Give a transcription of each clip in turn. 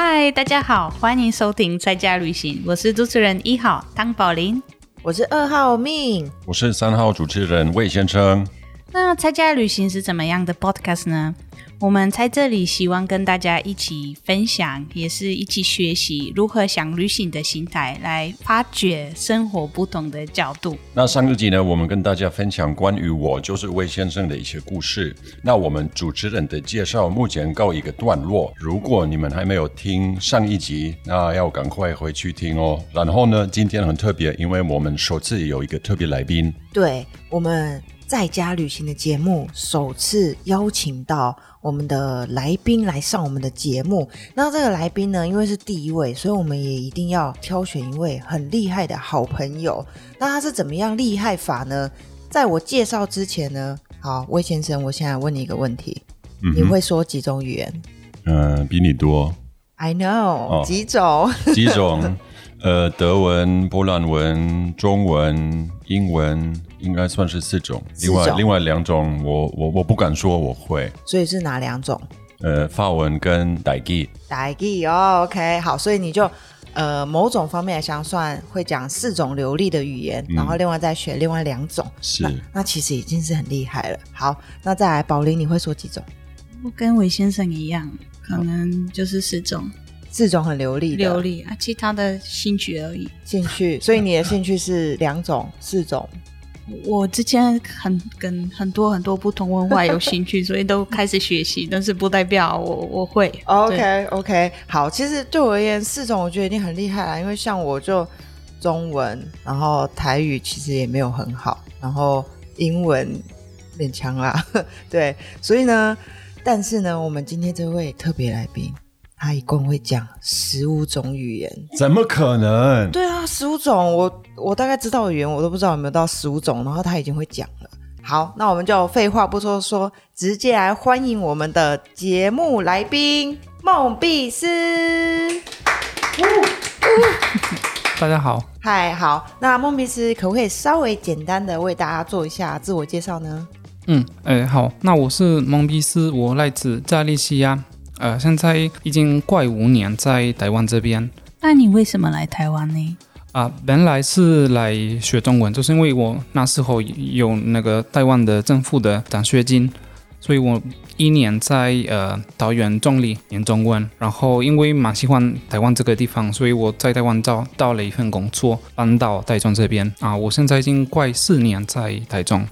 嗨，大家好，欢迎收听在家旅行，我是主持人一号汤宝林。我是二号命，我是三号主持人魏先生。那在家旅行是怎么样的 podcast 呢？我们在这里希望跟大家一起分享，也是一起学习如何想旅行的心态，来发掘生活不同的角度。那上一集呢，我们跟大家分享关于我就是魏先生的一些故事。那我们主持人的介绍目前告一个段落。如果你们还没有听上一集，那要赶快回去听哦。然后呢，今天很特别，因为我们首次有一个特别来宾。对我们在家旅行的节目首次邀请到我们的来宾来上我们的节目。那这个来宾呢，因为是第一位，所以我们也一定要挑选一位很厉害的好朋友。那他是怎么样厉害法呢？在我介绍之前呢，好，魏先生，我现在问你一个问题：你会说几种语言嗯、比你多？I know，、哦几种？几种？呃，德文、波兰文、中文、英文，应该算是四种。另外种另外两种我，我我不敢说我会。所以是哪两种？呃，法文跟傣语。打记哦，OK，好，所以你就呃某种方面来讲算会讲四种流利的语言，然后另外再学另外两种，是那那其实已经是很厉害了。好，那再来，宝林你会说几种？我跟韦先生一样，可能就是四种四种很流利的流利啊，其他的兴趣而已。兴趣，所以你的兴趣是两种、四种。我之前很跟很多很多不同文化有兴趣，所以都开始学习，但是不代表我我会。OK OK，好，其实对我而言，四种我觉得已经很厉害了，因为像我就中文，然后台语其实也没有很好，然后英文勉强啦，对，所以呢，但是呢，我们今天这位特别来宾，他一共会讲十五种语言。怎么可能？对啊，十五种，我我大概知道的语言，我都不知道有没有到十五种，然后他已经会讲了。好，那我们就废话不多说，直接来欢迎我们的节目来宾孟碧斯。大家好，嗨，好，那孟碧斯可不可以稍微简单的为大家做一下自我介绍呢？嗯，哎，好，那我是蒙比斯，我来自加利西亚，呃，现在已经快五年在台湾这边那你为什么来台湾呢？啊、本来是来学中文，就是因为我那时候有那个台湾的政府的奖学金，所以我一年在呃桃园中立念中文，然后因为蛮喜欢台湾这个地方，所以我在台湾找到了一份工作，搬到台中这边啊，我现在已经快四年在台中。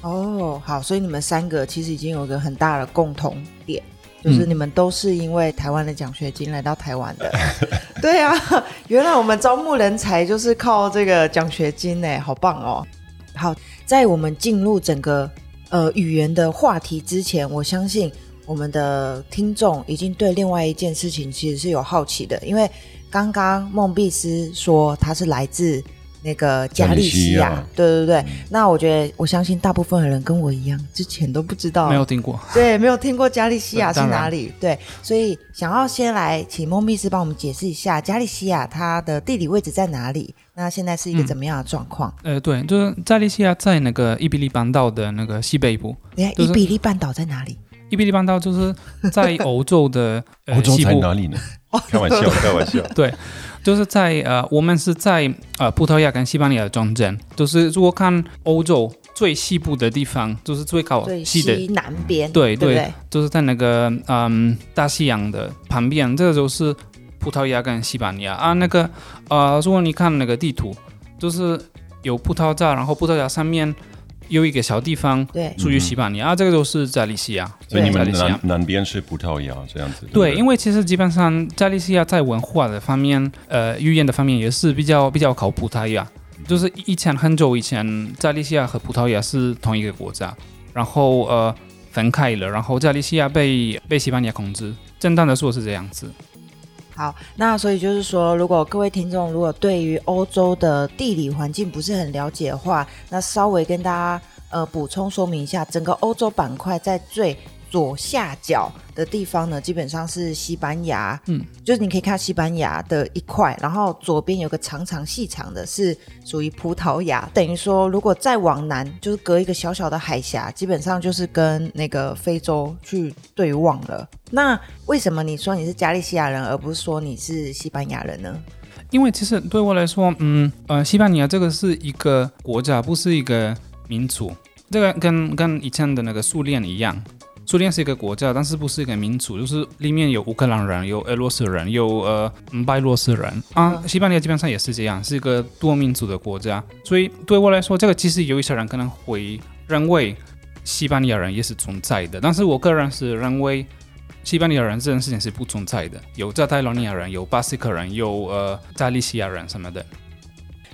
哦，好，所以你们三个其实已经有一个很大的共同点，就是嗯你们都是因为台湾的奖学金来到台湾的。对啊，原来我们招募人才就是靠这个奖学金呢，好棒哦！好，在我们进入整个呃语言的话题之前，我相信我们的听众已经对另外一件事情其实是有好奇的，因为刚刚孟碧斯说他是来自那个加利西亚对对对。那我觉得我相信大部分的人跟我一样，之前都不知道没有听过，对，没有听过加利西亚 是哪里？对，所以想要先来请孟密斯帮我们解释一下加利西亚它的地理位置在哪里？那现在是一个嗯怎么样的状况？呃，对，就是加利西亚在那个伊比利半岛的那个西北部。等一下，就是伊比利半岛在哪里？伊比利半岛就是在欧洲的 呃欧洲西部，在哪里呢？开玩笑，开玩笑。对，就是在呃，我们是在呃葡萄牙跟西班牙的中间，就是如果看欧洲最西部的地方，就是最靠最西的，西南边，对对对对？就是在那个嗯大西洋的旁边，这个就是葡萄牙跟西班牙啊。那个呃，如果你看那个地图，就是有葡萄牙，然后葡萄牙上面有一个小地方对属于西班牙、啊，这个就是加利西亚。所以你们南南边是葡萄牙这样子。对，不因为其实基本上加利西亚在文化的方面，呃，语言的方面也是比较比较靠葡萄牙。就是以前很久以前，加利西亚和葡萄牙是同一个国家，然后呃分开了，然后加利西亚被被西班牙控制。正当的说是这样子。好，那所以就是说，如果各位听众如果对于欧洲的地理环境不是很了解的话，那稍微跟大家呃补充说明一下，整个欧洲板块在最左下角的地方呢，基本上是西班牙，嗯，就是你可以看到西班牙的一块，然后左边有个长长细长的，是属于葡萄牙。等于说，如果再往南，就是隔一个小小的海峡，基本上就是跟那个非洲去对望了。那为什么你说你是加利西亚人，而不是说你是西班牙人呢？因为其实对我来说，嗯呃，西班牙这个是一个国家，不是一个民族。这个跟跟以前的那个苏联一样，苏联是一个国家，但是不是一个民族，就是里面有乌克兰人，有俄罗斯人，有呃嗯白罗斯人啊。西班牙基本上也是这样，是一个多民族的国家。所以对我来说，这个其实有一些人可能会认为西班牙人也是存在的，但是我个人是认为西班牙人这件事情是不存在的。有加泰罗尼亚人，有巴斯克人，有呃加利西亚人什么的。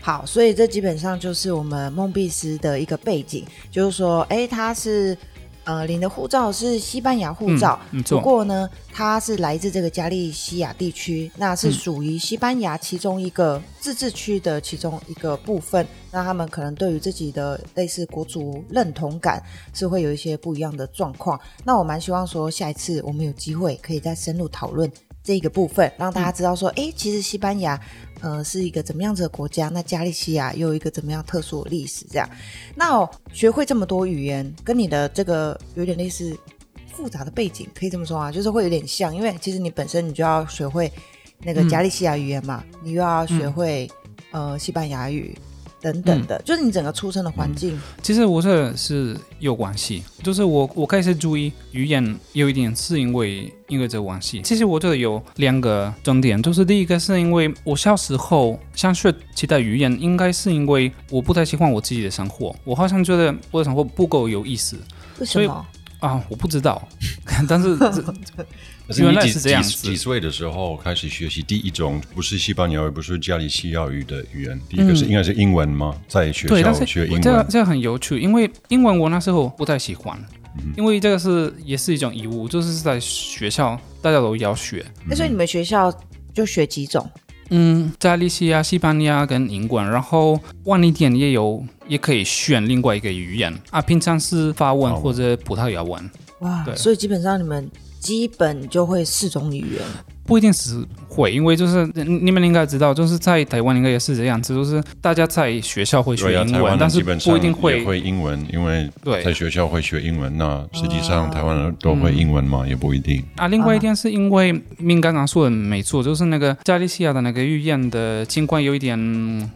好，所以这基本上就是我们孟必斯的一个背景，就是说，哎，他是呃领的护照是西班牙护照，不过呢，它是来自这个加利西亚地区，那是属于西班牙其中一个自治区的其中一个部分。那他们可能对于自己的类似国族认同感是会有一些不一样的状况。那我蛮希望说，下一次我们有机会可以再深入讨论这个部分，让大家知道说，哎、其实西班牙呃是一个怎么样子的国家，那加利西亚又有一个怎么样特殊的历史，这样。那、哦、学会这么多语言，跟你的这个有点类似复杂的背景，可以这么说啊，就是会有点像，因为其实你本身你就要学会那个嗯。加利西亚语言嘛，你又要学会、呃西班牙语等等的，就是你整个出生的环境。其实我这是有关系，就是我我开始注意语言有一点是因为因为这个关系。其实我这有两个重点，就是第一个是因为我小时候想学其他语言，应该是因为我不太喜欢我自己的生活，我好像觉得我的生活不够有意思所以为什么？啊，我不知道，但是这可是你原来几是这样子几几岁的时候开始学习第一种不是西班牙语，不是加利西亚语的语言？第一个是、应该是英文吗？在学对，但是校学英文，这个这个很有趣，因为英文我那时候不太喜欢，因为这个是也是一种义务，就是在学校大家都要学。那所以你们学校就学几种？嗯，加利西亚、西班牙跟英文，然后晚一点也有，也可以选另外一个语言啊。平常是法文或者葡萄牙文，哇，所以基本上你们基本就会四种语言。不一定是会，因为就是嗯你们应该知道，就是在台湾应该也是这样子，就是大家在学校会学英文，但是不一定会会英文，因为在学校会学英文。那实际上哦台湾人都会英文嘛？也不一定。啊。另外一点是因为您刚刚说的没错，就是那个加利西亚的那个语言的情况有一点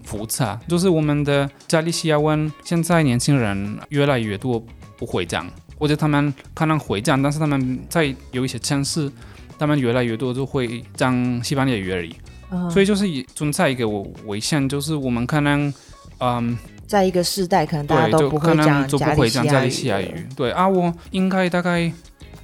复杂，就是我们的加利西亚湾现在年轻人越来越多不会讲，或者他们可能会讲，但是他们在有一些城市，他们越来越多就会讲西班牙语而已，嗯，所以就是存在一个危险，就是我们可能嗯。在一个世代，可能大家都不可能会讲就不会讲加加利西亚语语。对啊，我应该大概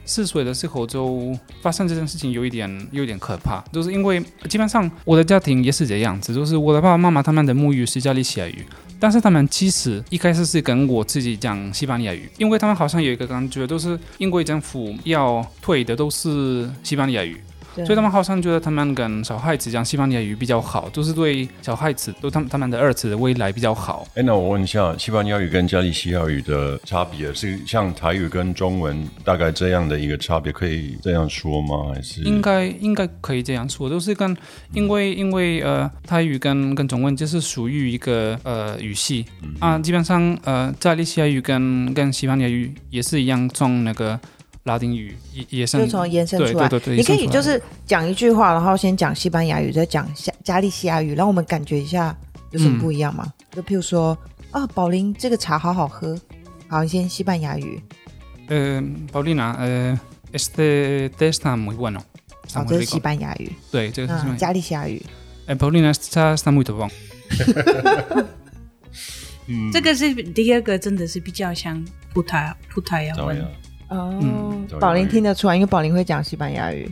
四岁的时候就发生这件事情，有一点有一点可怕，就是因为基本上我的家庭也是这样子，就是我的爸爸妈妈他们的母语是加利西亚语。但是他们其实一开始是跟我自己讲西班牙语，因为他们好像有一个感觉，都是英国政府要退的都是西班牙语，所以他们好像觉得他们跟小孩子讲西班牙语比较好，就是对小孩子，都他们他们的儿子的未来比较好。哎，那我问一下，西班牙语跟加利西亚语的差别是像台语跟中文大概这样的一个差别，可以这样说吗？还是应该应该可以这样说，都是跟因为因为呃泰语跟跟中文就是属于一个呃语系、啊，基本上呃加利西亚语跟跟西班牙语也是一样，从那个拉丁语也也是就从延伸出来。对对对对，你可以就是讲一句话，然后先讲西班牙语，再讲加加利西亚语，让我们感觉一下有什么不一样吗？就譬如说，啊，宝林这个茶好好喝。好，你先西班牙语，呃，Paulina，呃，este té está muy bueno，está 好这是西。班牙语。对，这个是西班加利西亚语，呃，Paulina está está muy bon。这个是第二个，真的是比较像葡萄葡萄牙文？哦嗯，宝林听得出来，因为宝林会讲西班牙语。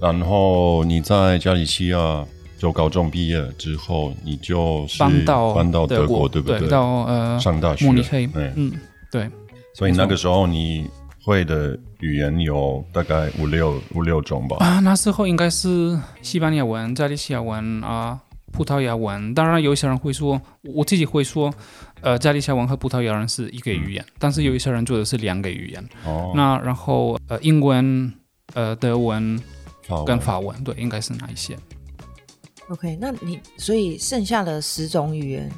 然后你在加利西亚就高中毕业之后，你就是搬到搬到德国，对不对？到呃上大学，慕尼黑。对，嗯，对。所以那个时候你会的语言有大概五六五六种吧？啊，那时候应该是西班牙文、加利西亚文啊、葡萄牙文。当然，有一些人会说，我自己会说，呃，加利西亚文和葡萄牙人是一个语言，但是有一些人做的是两个语言。哦，那然后呃，英文、呃，德文法文跟法文，对，应该是哪一些？OK，那你所以剩下的十种语言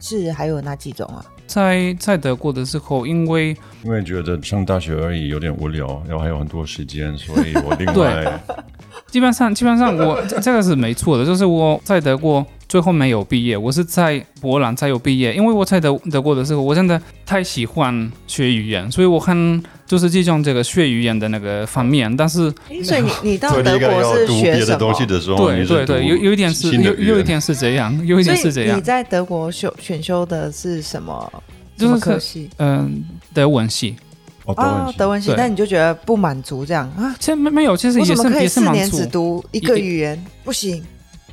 是还有哪几种啊？在在德国的时候，因为因为觉得上大学而已有点无聊，然后还有很多时间，所以我另外 基本上基本上我这这个是没错的，就是我在德国最后没有毕业，我是在波兰才有毕业，因为我在德德国的时候，我真的太喜欢学语言，所以我很就是注重这个学语言的那个方面，但是所以你你到德国是学别的学什么？东西的时候，对对对，有有一点是有有一点是这样，有一点是这样所以你，在德国修选修的是什么？就是什么科系？嗯、德文系。哦，德哦文，系德文系，对那你就觉得不满足这样啊？其实没没有，其实也是也是满足四年只，读一个语言？不行，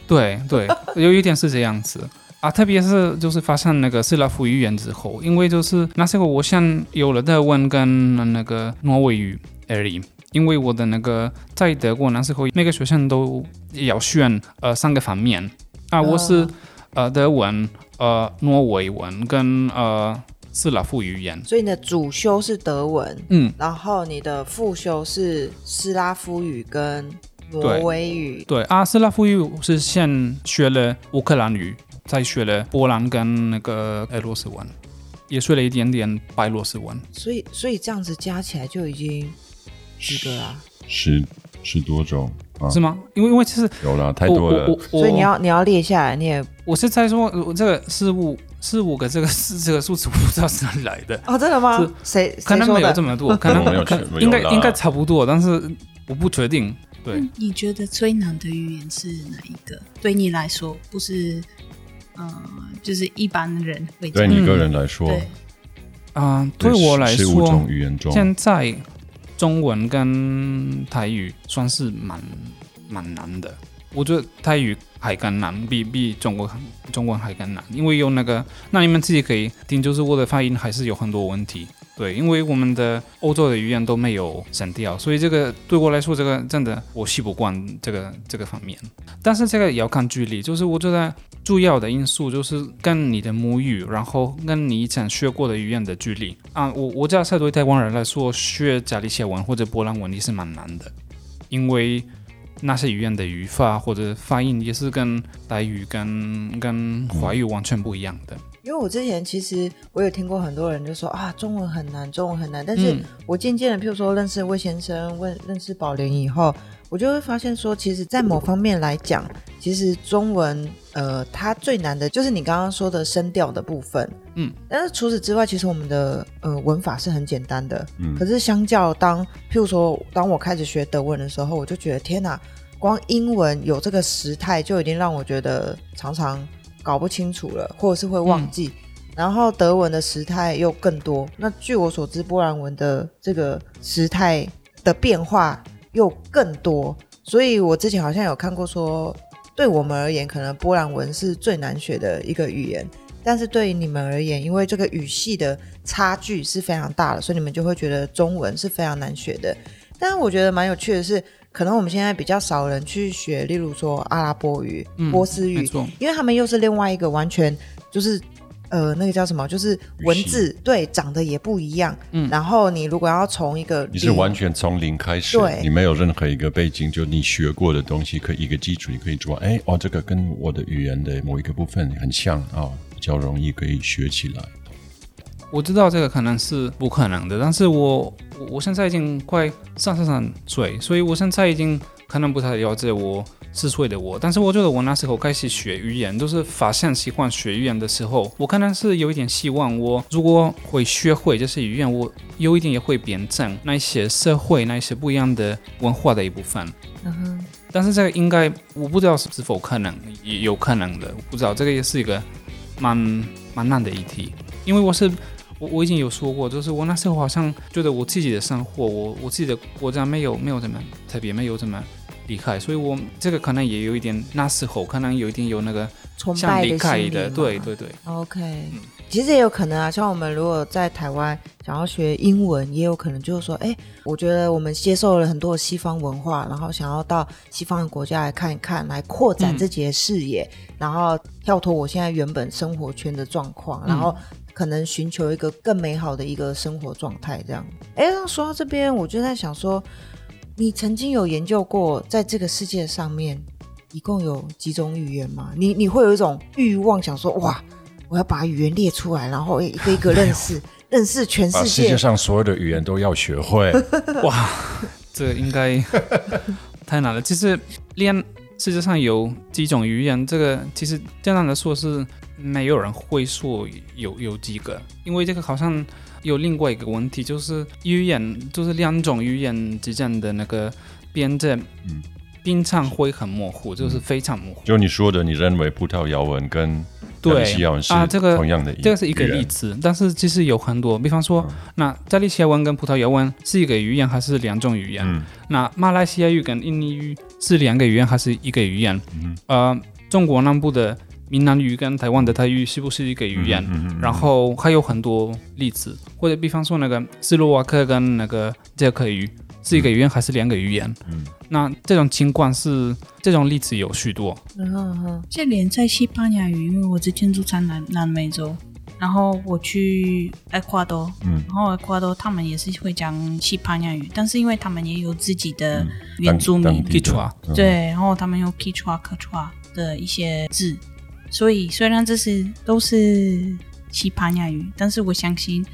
对对，有一点是这样子啊，特别是就是发现那个斯拉夫语言之后，因为就是那时候我先有了德文跟那个挪威语而已。因为我的那个在德国那时候每个学生都要选呃三个方面啊，我是、哦呃德文、呃挪威文跟呃斯拉夫语言，所以你的主修是德文，嗯，然后你的副修是斯拉夫语跟挪威语。对啊，斯拉夫语是先学了乌克兰语，再学了波兰跟那个俄罗斯文，也学了一点点白罗斯文。所以所以这样子加起来就已经几个啦。十十多种啊，是吗？因为因为其实有了太多了所以你要你要列下来，你也我是在说，我这个是五是五个这个是这个数字，我不知道是哪里来的，哦，真的吗是？谁可能没有这么么多，可能没有应该应该差不多，但是我不确定。对，你觉得最难的语言是哪一个？对你来说，不是，呃，就是一般人会这样对你个人来说，对，啊、对我来说种，语言中，现在中文跟台语算是蛮蛮难的。我觉得泰语还更难，比比中国中文还更难，因为有那个，那你们自己可以听，就是我的发音还是有很多问题。对，因为我们的欧洲的语言都没有声调，所以这个对我来说，这个真的我习不惯这个这个方面。但是这个也要看距离，就是我觉得主要的因素就是跟你的母语，然后跟你以前学过的语言的距离啊。我我假设对台湾人来说，学加利西文或者波兰文也是蛮难的，因为那些语言的语法或者发音也是跟台语跟跟华语完全不一样的。因为我之前其实我有听过很多人就说啊，中文很难，中文很难。但是嗯我渐渐的，譬如说认识魏先生，问认识宝莲以后，我就会发现说，其实，在某方面来讲，其实中文呃，它最难的就是你刚刚说的声调的部分。嗯，但是除此之外，其实我们的呃文法是很简单的。嗯可是相较当譬如说，当我开始学德文的时候，我就觉得天哪，光英文有这个时态就已经让我觉得常常搞不清楚了，或者是会忘记。然后德文的时态又更多。那据我所知，波兰文的这个时态的变化又更多。所以我之前好像有看过说，对我们而言，可能波兰文是最难学的一个语言。但是对于你们而言，因为这个语系的差距是非常大的，所以你们就会觉得中文是非常难学的。但是我觉得蛮有趣的是，可能我们现在比较少人去学，例如说阿拉伯语、嗯波斯语，因为他们又是另外一个完全就是呃那个叫什么，就是文字对长得也不一样。嗯然后你如果要从一个你是完全从零开始对，你没有任何一个背景，就你学过的东西，可以一个基础，你可以做，哎，哦，这个跟我的语言的某一个部分很像啊、比较容易可以学起来。我知道这个可能是不可能的，但是我我我现在已经快三十三岁，所以我现在已经可能不太了解我四岁的我，但是我觉得我那时候开始学语言，就是发现喜欢学语言的时候，我可能是有一点希望，我如果会学会这些语言，我有一点也会变成那一些社会那一些不一样的文化的一部分。嗯哼但是这个应该我不知道是是否可能，也有可能的，我不知道这个也是一个蛮蛮难的议题，因为我是我我已经有说过，就是我那时候好像觉得我自己的生活，我我自己的国家没有没有怎么特别没有怎么离开，所以我这个可能也有一点，那时候可能有一点有那个像崇拜的离开心的，对对对，OK，、其实也有可能啊，像我们如果在台湾想要学英文，也有可能就是说，哎，我觉得我们接受了很多西方文化，然后想要到西方的国家来看一看，来扩展嗯。自己的视野，然后跳脱我现在原本生活圈的状况，然后可能寻求一个更美好的一个生活状态，这样。哎，那说到这边，我就在想说，你曾经有研究过，在这个世界上面一共有几种语言吗？你你会有一种欲望，想说哇，我要把语言列出来，然后一个一个认识，认识全世界世界。上所有的语言都要学会。哇，这个应该 太难了。其实练世界上有几种语言，这个其实简单的说是没有人会说有有几个，因为这个好像有另外一个问题，就是语言就是两种语言之间的那个边界，嗯经常会很模糊，就是非常模糊。就你说的，你认为葡萄牙文跟对加利西亚文是啊这个同样的语这个是一个例子，但是其实有很多，比方说，嗯那加利西亚文跟葡萄牙文是一个语言还是两种语言？嗯那马来西亚语跟印尼语是两个语言还是一个语言？嗯呃，中国南部的闽南语跟台湾的台语是不是一个语言？嗯嗯然后还有很多例子，或者比方说那个斯洛伐克跟那个捷克语是一个语言还是两个语言？嗯。那这种情况是这种例子有许多。嗯哼哼这连在西班牙语，因为我之前住在南南美洲，然后我去埃瓜多，嗯。然后埃瓜多他们也是会讲西班牙语，但是因为他们也有自己的嗯。原住民，对，然后他们用 Quechua 的一些字，所以虽然这是都是西班牙语，但是我相信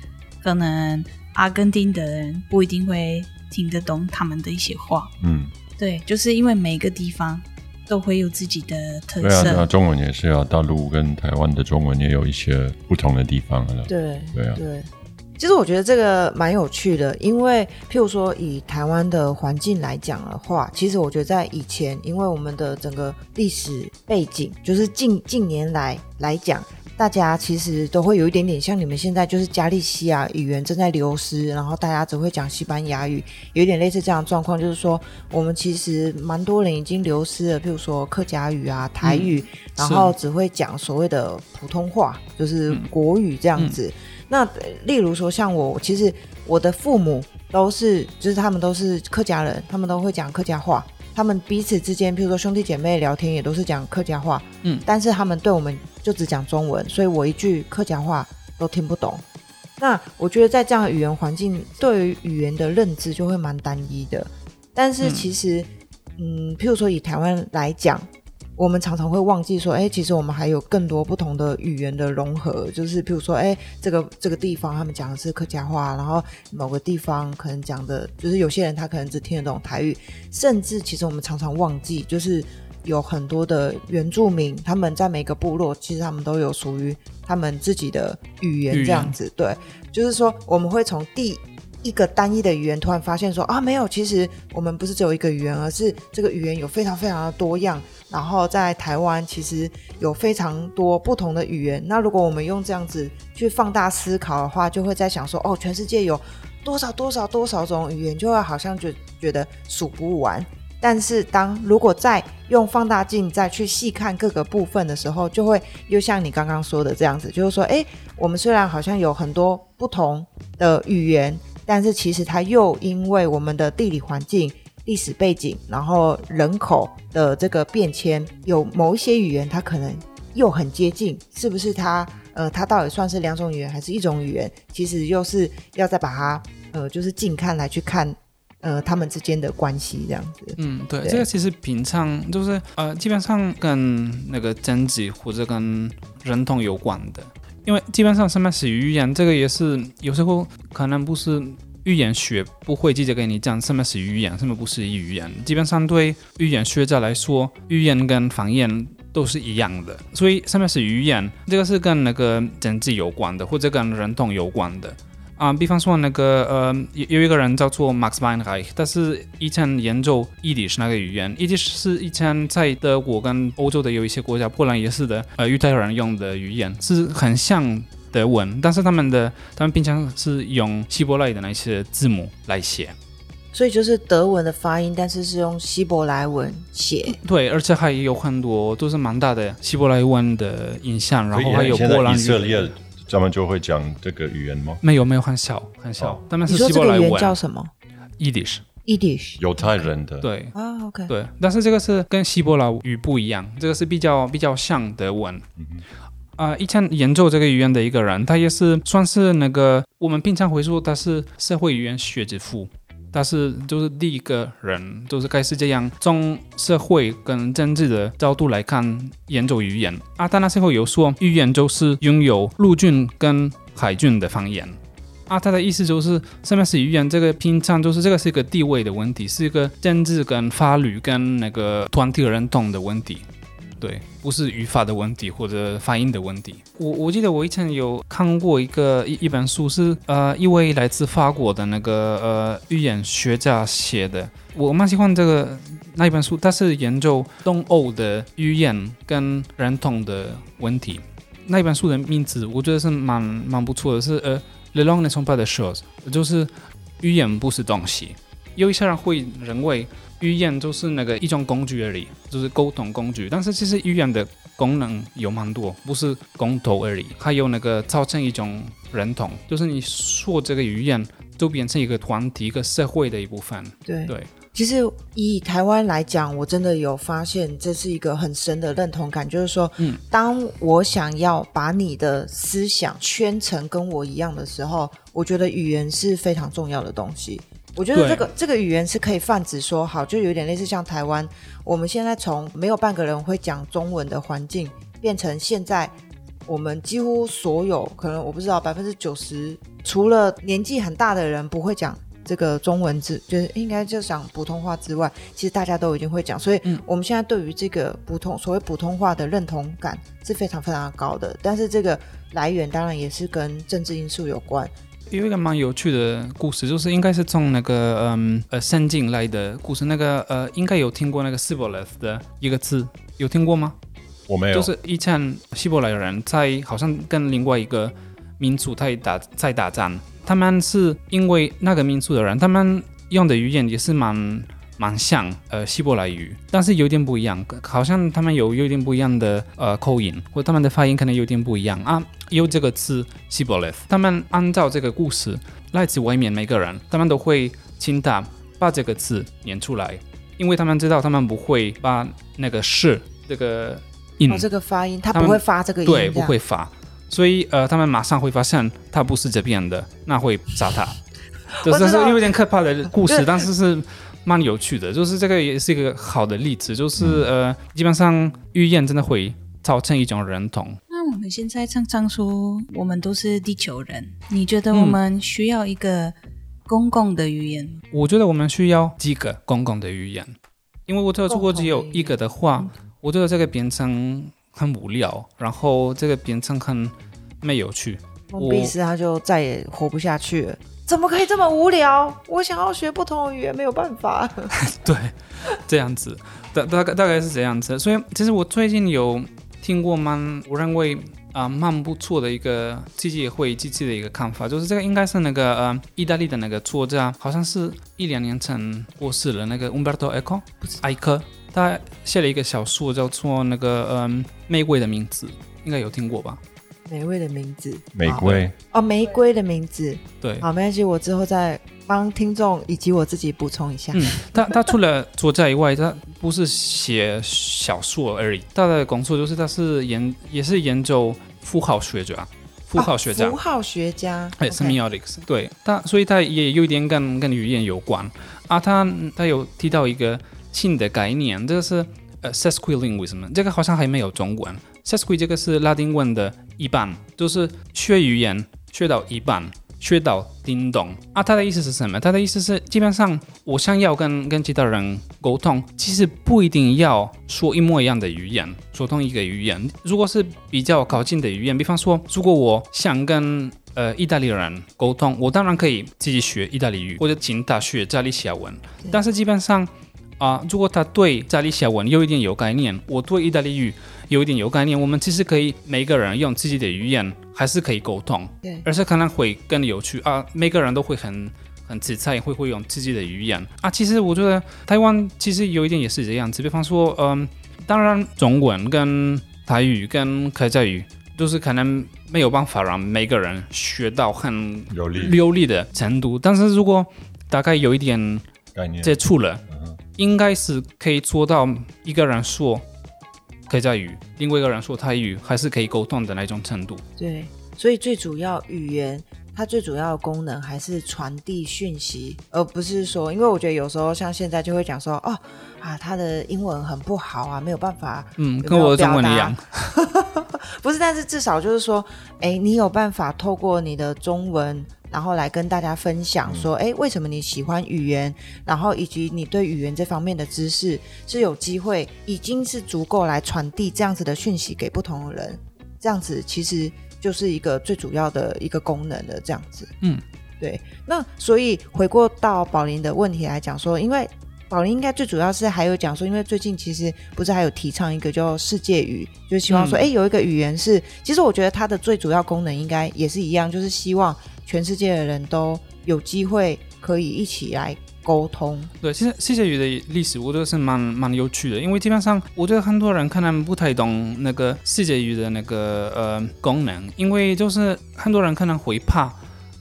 可能阿根廷的人不一定会听得懂他们的一些话。嗯，对，就是因为每个地方都会有自己的特对啊，对啊，色。中文也是啊，大陆跟台湾的中文也有一些不同的地方了。对对啊对。其实我觉得这个蛮有趣的，因为譬如说以台湾的环境来讲的话，其实我觉得在以前，因为我们的整个历史背景，就是近近年来来讲，大家其实都会有一点点像你们现在就是加利西亚语言正在流失，然后大家只会讲西班牙语，有一点类似这样的状况，就是说我们其实蛮多人已经流失了，譬如说客家语啊、台语，然后只会讲所谓的普通话，就是国语这样子。那呃例如说像我，其实我的父母都是，就是他们都是客家人，他们都会讲客家话。他们彼此之间，譬如说兄弟姐妹聊天，也都是讲客家话。嗯但是他们对我们就只讲中文，所以我一句客家话都听不懂。那我觉得在这样的语言环境，对于语言的认知就会蛮单一的。但是嗯其实，嗯譬如说以台湾来讲，我们常常会忘记说，哎，其实我们还有更多不同的语言的融合，就是譬如说，哎，这个这个地方他们讲的是客家话，然后某个地方可能讲的，就是有些人他可能只听得懂台语，甚至其实我们常常忘记，就是有很多的原住民，他们在每个部落，其实他们都有属于他们自己的，语言这样子。对，就是说我们会从第一个单一的语言，突然发现说啊，没有，其实我们不是只有一个语言，而是这个语言有非常非常的多样。然后在台湾其实有非常多不同的语言。那如果我们用这样子去放大思考的话，就会在想说，哦，全世界有多少多少多少种语言，就会好像觉觉得数不完。但是当如果再用放大镜再去细看各个部分的时候，就会又像你刚刚说的这样子，就是说，诶，我们虽然好像有很多不同的语言，但是其实它又因为我们的地理环境、历史背景，然后人口的这个变迁，有某一些语言它可能又很接近，是不是它？呃，它到底算是两种语言还是一种语言？其实又是要再把它呃，就是近看来去看，呃，他们之间的关系这样子。嗯，对，对这个其实平常就是呃，基本上跟那个政治或者跟人统有关的，因为基本上什么是语言，这个也是有时候可能不是语言学不会直接跟你讲什么是语言，什么不是语言。基本上对语言学者来说，语言跟方言都是一样的，所以什么是语言，这个是跟那个政治有关的，或者跟人统有关的。啊、比方说那个呃，有有一个人叫做 Max Weinreich，他是以前研究伊迪是那个语言，伊迪是以前在德国跟欧洲的有一些国家，波兰也是的，呃，犹太人用的语言是很像德文，但是他们的他们平常是用希伯来的那些字母来写。所以就是德文的发音，但是是用希伯来文写。对，而且还有很多都是蛮大的希伯来文的影像，然后还有波兰语。色列他们就会讲这个语言吗？没有没有很小很小哦，他们说这个语言希伯来文叫什么 Yiddish。？Yiddish。犹太人的，对啊，OK。对，但是这个是跟希伯来语不一样，这个是比较比较像德文。啊、以前研究这个语言的一个人，他也是算是那个我们平常会说他是社会语言学之父，他是就是第一个人，就是开始这样从社会跟政治的角度来看研究语言。啊，他那时候有说语言就是拥有陆军跟海军的方言。啊，他的意思就是，什么是语言？这个平常就是这个是一个地位的问题，是一个政治跟法律跟那个团体认同的问题，对，不是语法的问题或者发音的问题。我我记得我以前有看过一个一一本书是，呃一位来自法国的那个呃语言学家写的，我蛮喜欢这个那一本书，它是研究东欧的语言跟认同的问题。那一本书的名字我觉得是蛮蛮不错的，是呃。Le langue ne sont pas des choses，就是语言不是东西。有一些人会认为语言就是那个一种工具而已，就是沟通工具。但是其实语言的功能有蛮多，不是公头而已，还有那个造成一种认同，就是你说这个语言就变成一个团体、一个社会的一部分。对对，其实以台湾来讲，我真的有发现这是一个很深的认同感，就是说，嗯，当我想要把你的思想圈成跟我一样的时候，我觉得语言是非常重要的东西。我觉得这个这个语言是可以泛指说好，就有点类似像台湾，我们现在从没有半个人会讲中文的环境，变成现在我们几乎所有可能我不知道百分之九十，除了年纪很大的人不会讲这个中文字，就是应该就讲普通话之外，其实大家都已经会讲，所以嗯我们现在对于这个普通所谓普通话的认同感是非常非常高的，但是这个来源当然也是跟政治因素有关。有一个蛮有趣的故事，就是应该是从那个嗯呃圣经来的故事，那个呃应该有听过那个 e t h 的一个字，有听过吗？我没有，就是以前希伯来人在好像跟另外一个民族在打在打仗，他们是因为那个民族的人，他们用的语言也是蛮蛮像呃希伯来语，但是有点不一样，好像他们有有点不一样的呃口音，或他们的发音可能有点不一样。啊。有这个字希伯来，他们按照这个故事，来自外面每个人，他们都会请他把这个字念出来，因为他们知道他们不会把那个是这个音。哦，这个发音他不会发这个音，对，不会发，所以呃，他们马上会发现他不是这边的，那会杀他。就是有点可怕的故事，但是是蛮有趣的，就是这个也是一个好的例子，就是、呃，基本上语言真的会造成一种认同。那我们现在常常说我们都是地球人，你觉得我们需要一个公共的语言吗？我觉得我们需要几个公共的语言，因为我觉得如果只有一个的话，我觉得这个变成很无聊，然后这个变成很没有趣。我彼斯他就再也活不下去了。怎么可以这么无聊？我想要学不同的语言，没有办法。对，这样子，大大概大概是这样子。所以其实我最近有听过蛮，我认为啊、蛮不错的一个机器会机器的一个看法，就是这个应该是那个呃意大利的那个作家，好像是一两年前过世了，那个 Umberto Eco 艾科，他写了一个小说叫做那个嗯、玫瑰的名字，应该有听过吧？美味的名字，玫瑰，哦，玫瑰的名字。对，好，没关系，我之后再帮听众以及我自己补充一下。嗯，他他除了作家以外，他不是写小说而已，他的工作就是他是研也是研究符号学家，符号学家哦符。号学家，哎 semiotics，对他，所以他也有一点跟跟语言有关啊。他他有提到一个新的概念，这个是呃 sesquilinguism，这个好像还没有中文。Sesqui 这个是拉丁文的一半，就是学语言学到一半，学到叮咚啊。他的意思是什么？他的意思是基本上我想要跟跟其他人沟通，其实不一定要说一模一样的语言，说同一个语言。如果是比较靠近的语言，比方说，如果我想跟呃意大利人沟通，我当然可以自己学意大利语，或者请他学加利西亚文。但是基本上啊、如果他对加利小文有一点有概念，我对意大利语有一点有概念，我们其实可以每个人用自己的语言还是可以沟通，对而且可能会更有趣啊，每个人都会很很自在，会会用自己的语言啊。其实我觉得台湾其实有一点也是这样子，比方说，嗯，当然中文跟台语跟客家语，都是可能没有办法让每个人学到很流利流利的程度，但是如果大概有一点概念。接触了，应该是可以做到一个人说客家语，另外一个人说泰语，还是可以沟通的那种程度。对，所以最主要语言。它最主要的功能还是传递讯息，而不是说，因为我觉得有时候像现在就会讲说，哦啊，他的英文很不好啊，没有办法，嗯，有没有跟我的中文一样。不是，但是至少就是说，哎，你有办法透过你的中文，然后来跟大家分享说，哎、为什么你喜欢语言，然后以及你对语言这方面的知识是有机会，已经是足够来传递这样子的讯息给不同的人，这样子其实就是一个最主要的一个功能的这样子。嗯，对。那所以回过到宝林的问题来讲说，因为宝林应该最主要是还有讲说，因为最近其实不是还有提倡一个叫世界语，就是希望说，嗯哎、有一个语言是，其实我觉得它的最主要功能应该也是一样，就是希望全世界的人都有机会可以一起来沟通。对，其实世界语的历史，我觉得是蛮蛮有趣的，因为基本上我觉得很多人可能不太懂那个世界语的那个呃功能，因为就是很多人可能会怕，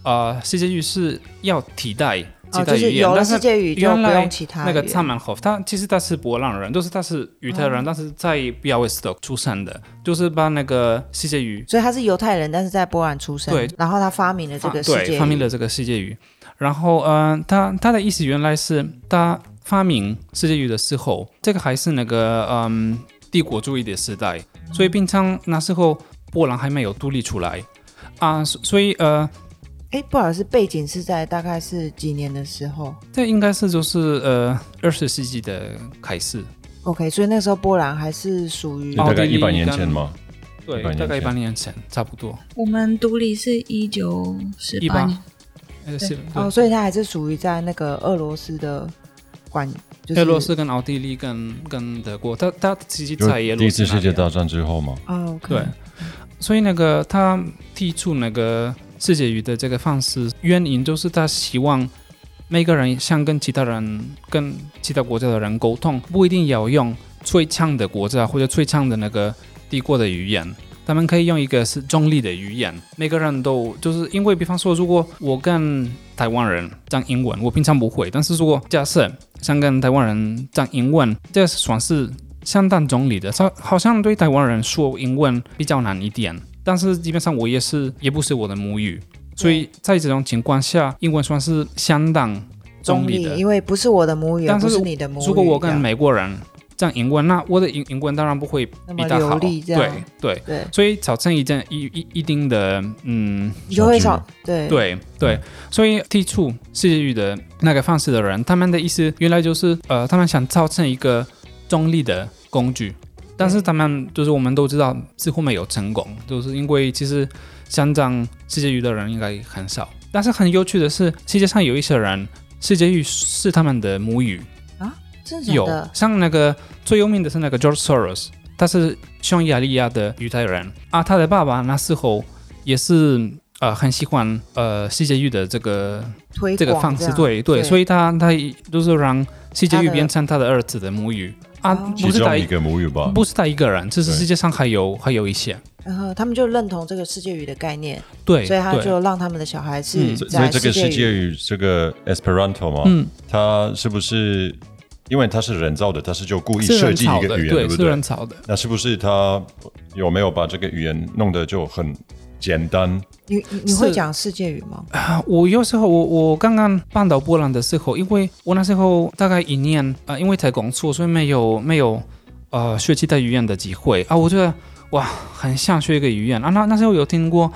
呃，世界语是要替代哦，就是有了但是世界语就不用其他那个语言。z a m a n h o f 他其实他是波兰人，就是他是犹太人，哦但是在比亚维斯特出生的，就是把那个世界语所以他是犹太人，但是在波兰出生，对，然后他发明了这发个世界语，对发明了这个世界语，然后呃，他他的意思原来是他发明世界语的时候，这个还是那个嗯帝国主义的时代，所以平常那时候波兰还没有独立出来。啊，所所以呃，哎，不好意思，背景是在大概是几年的时候？这应该是就是呃二十世纪的开始，？OK，所以那时候波兰还是属于就大概一百年前吗，对，大概一百年前差不多，我们独立是一九四八18年，呃是哦，所以它还是属于在那个俄罗斯的管，就是俄罗斯跟奥地利跟跟德国，他他其实就在俄第一次世界大战之后嘛，哦对，所以那个他提出那个世界语的这个方式，原因就是他希望每个人想跟其他人、跟其他国家的人沟通，不一定要用最强的国家或者最强的那个帝国的语言。他们可以用一个是中立的语言，每个人都就是因为，比方说，如果我跟台湾人讲英文，我平常不会，但是如果假设想跟台湾人讲英文，这算是相当中立的，好好像对台湾人说英文比较难一点，但是基本上我也是也不是我的母语，所以在这种情况下，英文算是相当中中立，的。因为不是我的母语，但是你的母语。如果我跟美国人讲英文，那我的英英文当然不会比他好，流利对对，对，所以造成一件一一一定的嗯你就会小少对。对对，所以提出世界语的那个方式的人，他们的意思原来就是呃，他们想造成一个中立的工具，但是他们就是我们都知道似乎没有成功，就是因为其实想讲世界语的人应该很少。但是很有趣的是，世界上有一些人世界语是他们的母语，啊真的假的？像那个最有名的是那个 George Soros，他是匈牙利亚的犹太人啊，他的爸爸那时候也是呃很喜欢呃世界语的这个推这个方式，对对，对所以他他就是让世界语变成他的儿子的母语啊，哦。不是他一个母语吧，不是他一个人，这是世界上还有还有一些，然后他们就认同这个世界语的概念，对所以他，就让他们的小孩是嗯所以这个世界语。语这个 Esperanto 嘛，嗯，它是不是因为它是人造的，它是就故意设计一个语言，对对，是人？造的。那是不是他有没有把这个语言弄得就很简单？你你你会讲世界语吗？啊，我有时候我我刚刚搬到波兰的时候，因为我那时候大概一年啊、呃因为在工作，所以没有没有呃学其他语言的机会啊。我觉得哇，很想学一个语言啊。那那时候有听过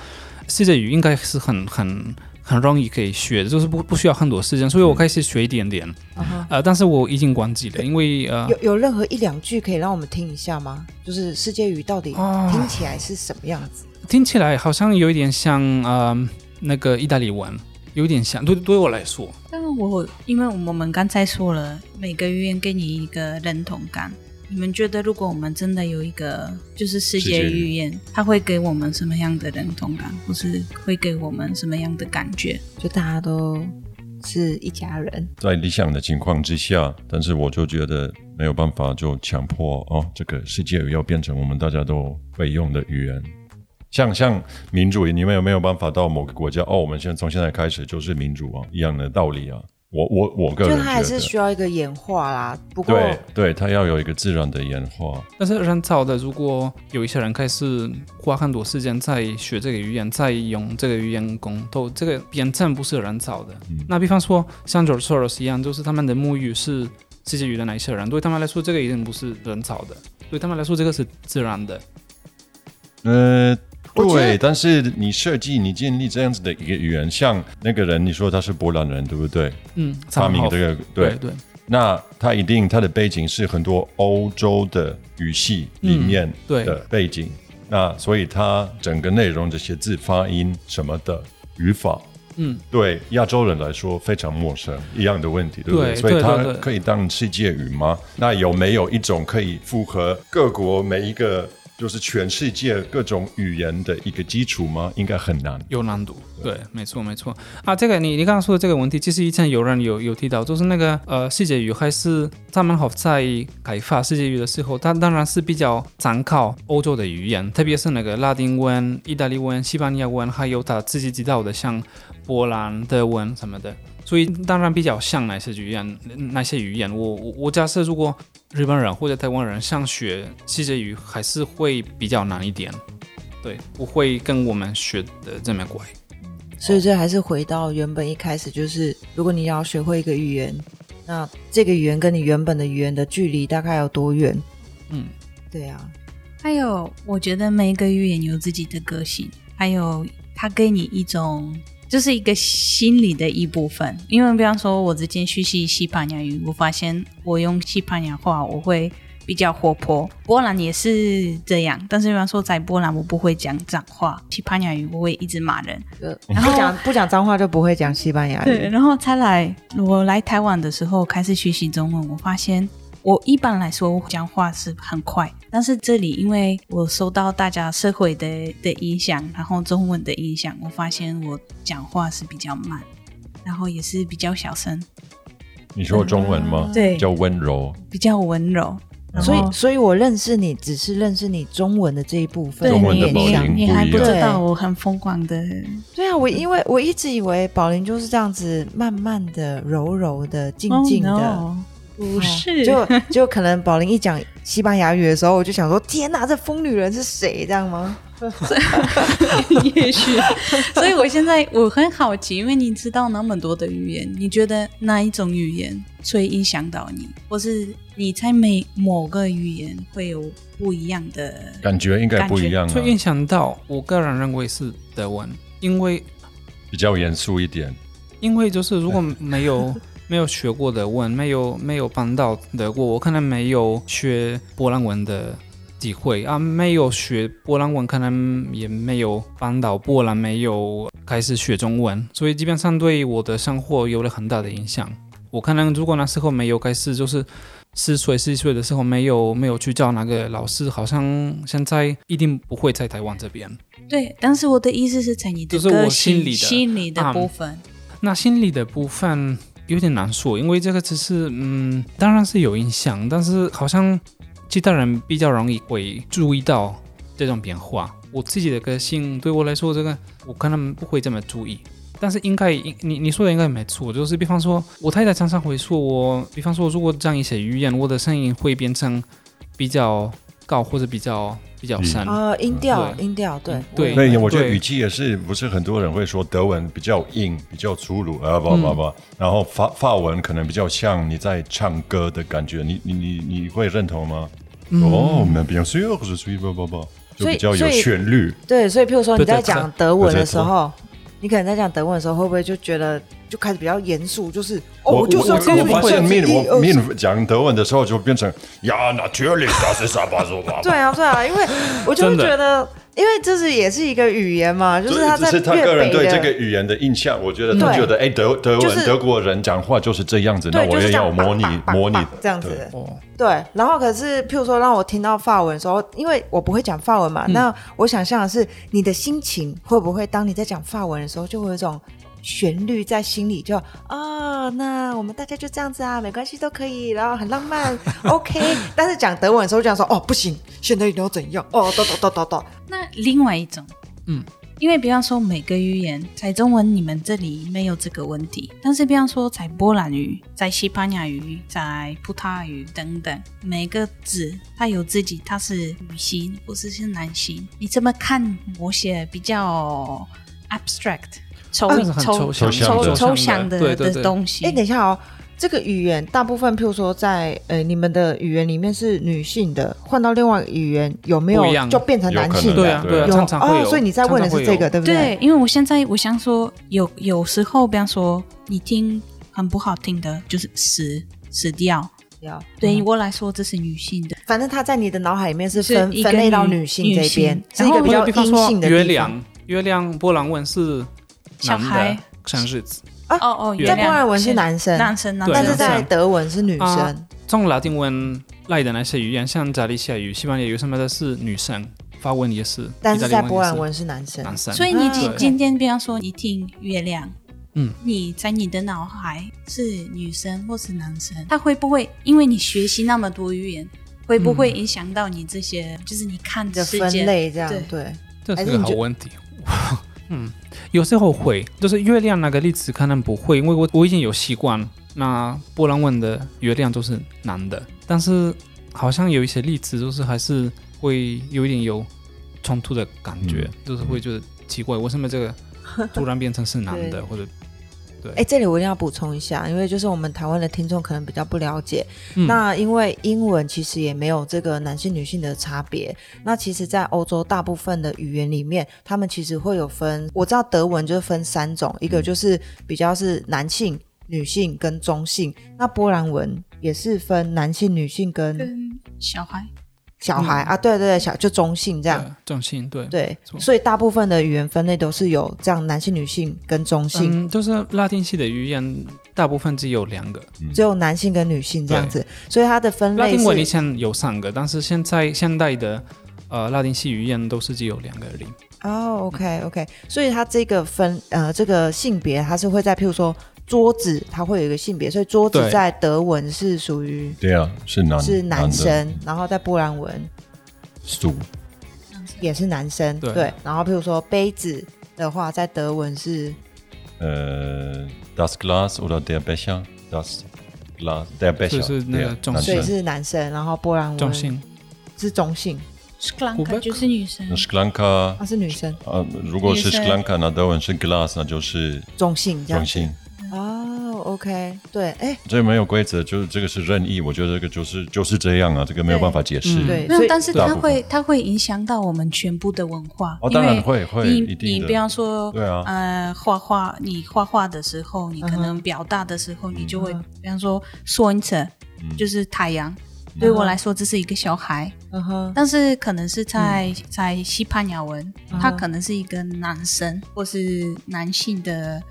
世界语，应该是很很很容易可以学的，就是不不需要很多时间，所以我开始学一点点。啊但是我已经关机了，因为呃有有任何一两句可以让我们听一下吗？就是世界语到底啊听起来是什么样子？听起来好像有一点像呃那个意大利文，有点像，对对我来说。但是我因为我们刚才说了，每个语言给你一个认同感。你们觉得，如果我们真的有一个就是世界语语言，它会给我们什么样的认同感，或是会给我们什么样的感觉？就大家都是一家人。在理想的情况之下，但是我就觉得没有办法就强迫哦，这个世界语要变成我们大家都会用的语言。像像民主，你们有没有办法到某个国家哦？我们现在从现在开始就是民主啊，一样的道理啊。我我我个人觉就它还是，需要一个演化啦。不过对对，它要有一个自然的演化。但是人造的，如果有一些人开始花很多时间在学这个语言，在用这个语言工都，这个辩证不是人造的。那比方说像 George Soros 一样，就是他们的母语是世界语的哪一些人，对他们来说，这个已经不是人造的，对他们来说，这个是自然的。呃，我觉得对，但是你设计、你建立这样子的一个语言，像那个人，你说他是波兰人，对不对？嗯，发明这个，对对对，那他一定他的背景是很多欧洲的语系里面对的背景，那所以他整个内容这些字发音什么的语法，嗯，对亚洲人来说非常陌生，一样的问题，对不对？对所以它可以当世界语吗？那有没有一种可以符合各国每一个就是全世界各种语言的一个基础吗？应该很难。有难度，对，没错没错啊。这个你你刚刚说的这个问题，其实以前有人有有提到，就是那个呃世界语还是他们好在开发世界语的时候，它当然是比较参考欧洲的语言，特别是那个拉丁文、意大利文、西班牙文，还有他自己知道的像波兰、德文什么的。所以当然比较像那些语言，那些语言，我我我假设如果日本人或者台湾人想学细节语，还是会比较难一点，对，不会跟我们学的这么快。所以这还是回到原本一开始，就是如果你要学会一个语言，那这个语言跟你原本的语言的距离大概有多远？嗯，对啊，还有，我觉得每一个语言有自己的个性，还有它给你一种，就是一个心理的一部分。因为比方说，我之前学习西班牙语，我发现我用西班牙话我会比较活泼。波兰也是这样，但是比方说在波兰我不会讲脏话，西班牙语我会一直骂人。就不讲不讲脏话就不会讲西班牙对，语。然后才来我来台湾的时候开始学习中文，我发现我一般来说我讲话是很快，但是这里因为我受到大家社会的的影响，然后中文的影响，我发现我讲话是比较慢，然后也是比较小声，你说中文吗？对比较温柔。比较温柔。所以，所以我认识你，只是认识你中文的这一部分。对中文的你还不知道我很疯狂的，对啊，我因为我一直以为宝林就是这样子，慢慢的、柔柔的、静静的。Oh, no 不是，就就可能宝林一讲西班牙语的时候，我就想说：天哪，这疯女人是谁？这样吗？也许，所以我现在我很好奇，因为你知道那么多的语言，你觉得哪一种语言最影响到你，或是你在每某个语言会有不一样的感觉应该不一样啊会，影响到我个人认为是德文，因为比较严肃一点。因为就是如果没有没有学过德文，没有没有搬到德国，我可能没有学波兰文的机会啊，没有学波兰文，可能也没有搬到波兰，没有开始学中文，所以基本上对我的生活有了很大的影响。我可能如果那时候没有开始，就是十岁、十一岁的时候没有没有去教那个老师，好像现在一定不会在台湾这边。对，但是我的意思是在你的就是我心里的心理的啊部分。那心理的部分有点难说，因为这个只是嗯，当然是有影响，但是好像其他人比较容易会注意到这种变化。我自己的个性对我来说，这个我可能不会这么注意。但是应该，你你说的应该没错，就是比方说，我太太常常会说我，比方说，如果讲一些语言，我的声音会变成比较高或者比较比较善。啊、音调，音调，对对我对，我觉得语气也是，不是很多人会说德文比较硬，比较粗鲁啊，不不不，然后法法文可能比较像你在唱歌的感觉，你你你你会认同吗？哦，那 bien sûr，je suis 不不不，就所以比较有旋律。对，所以譬如说你在对对讲德文的对对时候，你可能在讲德文的时候，会不会就觉得就开始比较严肃？就是哦，我就是要我我跟你讲发现面我面讲德文的时候就变成呀，natürlich das ist aber so 对啊，对啊，因为我就会觉得，因为这是也是一个语言嘛，就是他在只是他粤个人对这个语言的印象，我觉得他对觉得哎德德就是文德国人讲话就是这样子，那对，我也要模拟模拟。棒这样子。对，然后可是譬如说让我听到法文的时候，因为我不会讲法文嘛，那我想象的是你的心情会不会当你在讲法文的时候，就会有一种旋律在心里就啊、那我们大家就这样子啊，没关系都可以，然后很浪漫，OK。但是讲德文的时候就讲说哦不行，现在一定要怎样？哦，哒哒哒哒哒，那另外一种，嗯，因为比方说每个语言，在中文你们这里没有这个问题，但是比方说在波兰语、在西班牙语、在葡萄牙语等等，每个字它有自己，它是女性或是是男性，你怎么看某些比较 abstract 抽抽抽象的抽抽象的的东西？哎，等一下哦。这个语言大部分，譬如说在呃你们的语言里面是女性的，换到另外一个语言有没有就变成男性的？对啊，对对啊，有常常会有。哦，所以你在问的是这个，对不对，？对因为我现在我想说，有有时候，比方说你听很不好听的，就是死死掉。要对于我来说，这是女性的。反正它在你的脑海里面是是分分类到女女性这边然后是一个比较比方说阴性的月亮，月亮波兰文是男小孩的生日子，哦哦，在波兰文是男生，男生，男对但是。在德文是女啊生。从拉丁文来的那些语言，像加利西亚语、西班牙语什么的是女生，法文也是，但是在波兰文是男生，男生。所以你今啊今天，比方说你听月亮，嗯，你在你的脑海是女生或是男生，他会不会因为你学习那么多语言，会不会影响到你这些？就是你看的分类这样对对。这是个好问题。嗯，有时候会，就是月亮那个例子可能不会，因为我我已经有习惯。那波兰文的月亮都是男的，但是好像有一些例子，就是还是会有一点有冲突的感觉，就是会觉得奇怪，为什么这个突然变成是男的，或者哎，这里我一定要补充一下，因为就是我们台湾的听众可能比较不了解。嗯那因为英文其实也没有这个男性女性的差别。那其实，在欧洲大部分的语言里面，他们其实会有分。我知道德文就是分三种，一个就是比较是男性、女性跟中性。那波兰文也是分男性、女性跟跟小孩小孩、啊，对对对，小就中性这样。对中性对。对，所以大部分的语言分类都是有这样男性、女性跟中性。嗯，就是拉丁系的语言，大部分只有两个。只有男性跟女性这样子，所以它的分类拉丁文以是前有三个，但是现在现代的呃拉丁系语言都是只有两个而已。哦，OK OK，所以它这个分呃这个性别，它是会在譬如说桌子，它会有一个性别，所以桌子对。在德文是属于对啊，是男是男的。生，然后在波兰文苏也是男生，对。然后譬如说杯子的话，在德文是呃，das Glas oder der Becher，das Glas der Becher，就是那个对啊中所以生是男生，然后波兰文中性，是中性，，Sklanka 就是女生。那 Sklanka 它是女生，啊，如果是女生。Sklanka，那德文是 Glas，那就是中性这样子。中性。哦，OK，对，哎，这没有规则，就是这个是任意，我觉得这个就是就是这样啊，这个没有办法解释。嗯对，所以，没有但是它会它会影响到我们全部的文化。哦当然因为会会你你比方说，对啊。呃，画画，你画画的时候，你可嗯能表达的时候，你就会嗯，比方说，sunset 嗯。就是太阳。对我来说，这是一个小孩，嗯哼，但是可能是在在西班牙文，嗯他可能是一个男生或是男性的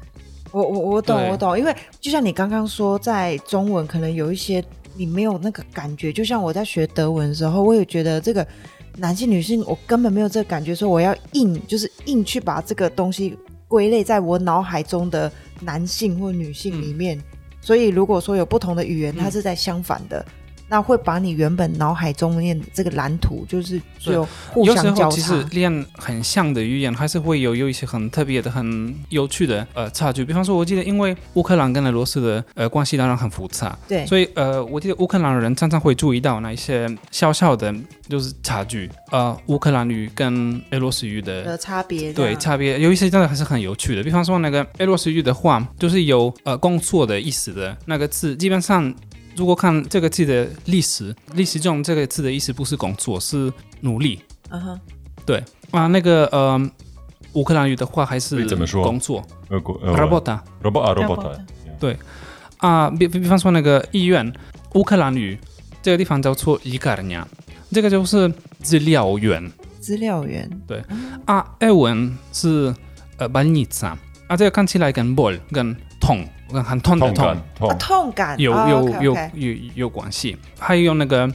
我我我懂我懂，因为就像你刚刚说，在中文可能有一些你没有那个感觉，就像我在学德文的时候，我也觉得这个男性女性，我根本没有这个感觉，说我要硬就是硬去把这个东西归类在我脑海中的男性或女性里面。所以如果说有不同的语言，它是在相反的。那会把你原本脑海中面的这个蓝图，就是就互有时相交候其实。练很像的语言，还是会有有一些很特别的、很有趣的呃差距。比方说，我记得因为乌克兰跟俄罗斯的呃关系当然很复杂，对，所以呃，我记得乌克兰人常常会注意到那一些小小的就是差距。呃，乌克兰语跟俄罗斯语的的差别对差别有一些真的还是很有趣的。比方说那个俄罗斯语的话，就是有呃工作的意思的那个字，基本上如果看这个字的历史，历史中这个字的意思不是工作，是努力。嗯哼，啊，那个呃，乌克兰语的话还是怎么说？工作。俄国呃 robota robot 啊 robot robot，啊，比比比方说那个医院，乌克兰语这个地方叫做伊卡尔尼亚，这个就是资料员资料员。对。啊，俄文是呃 b a l n i t a 啊，这个看起来跟 bol 跟痛跟很痛的痛痛感痛。啊，痛感有哦有有有有关系，还有那个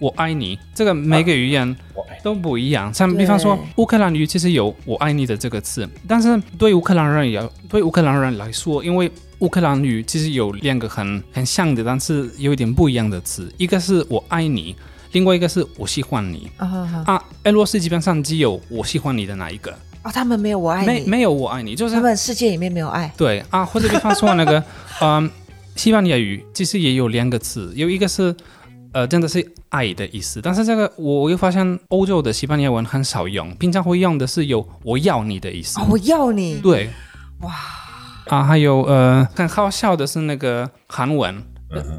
我爱你，这个每个语言都不一样。像比方说乌克兰语其实有“我爱你”的这个词，但是对乌克兰人也对乌克兰人来说，因为乌克兰语其实有两个很很像的，但是有一点不一样的词，一个是我爱你，另外一个是我喜欢你。啊啊，俄罗斯基本上只有我喜欢你的那一个，哦，他们没有我爱你，没没有我爱你，就是他们世界里面没有爱。对啊，或者比方说那个，嗯，西班牙语其实也有两个词，有一个是呃，真的是爱的意思，但是这个我又发现欧洲的西班牙文很少用，平常会用的是有我要你的意思，哦、我要你，对，哇。啊，还有呃，很好笑的是那个韩文。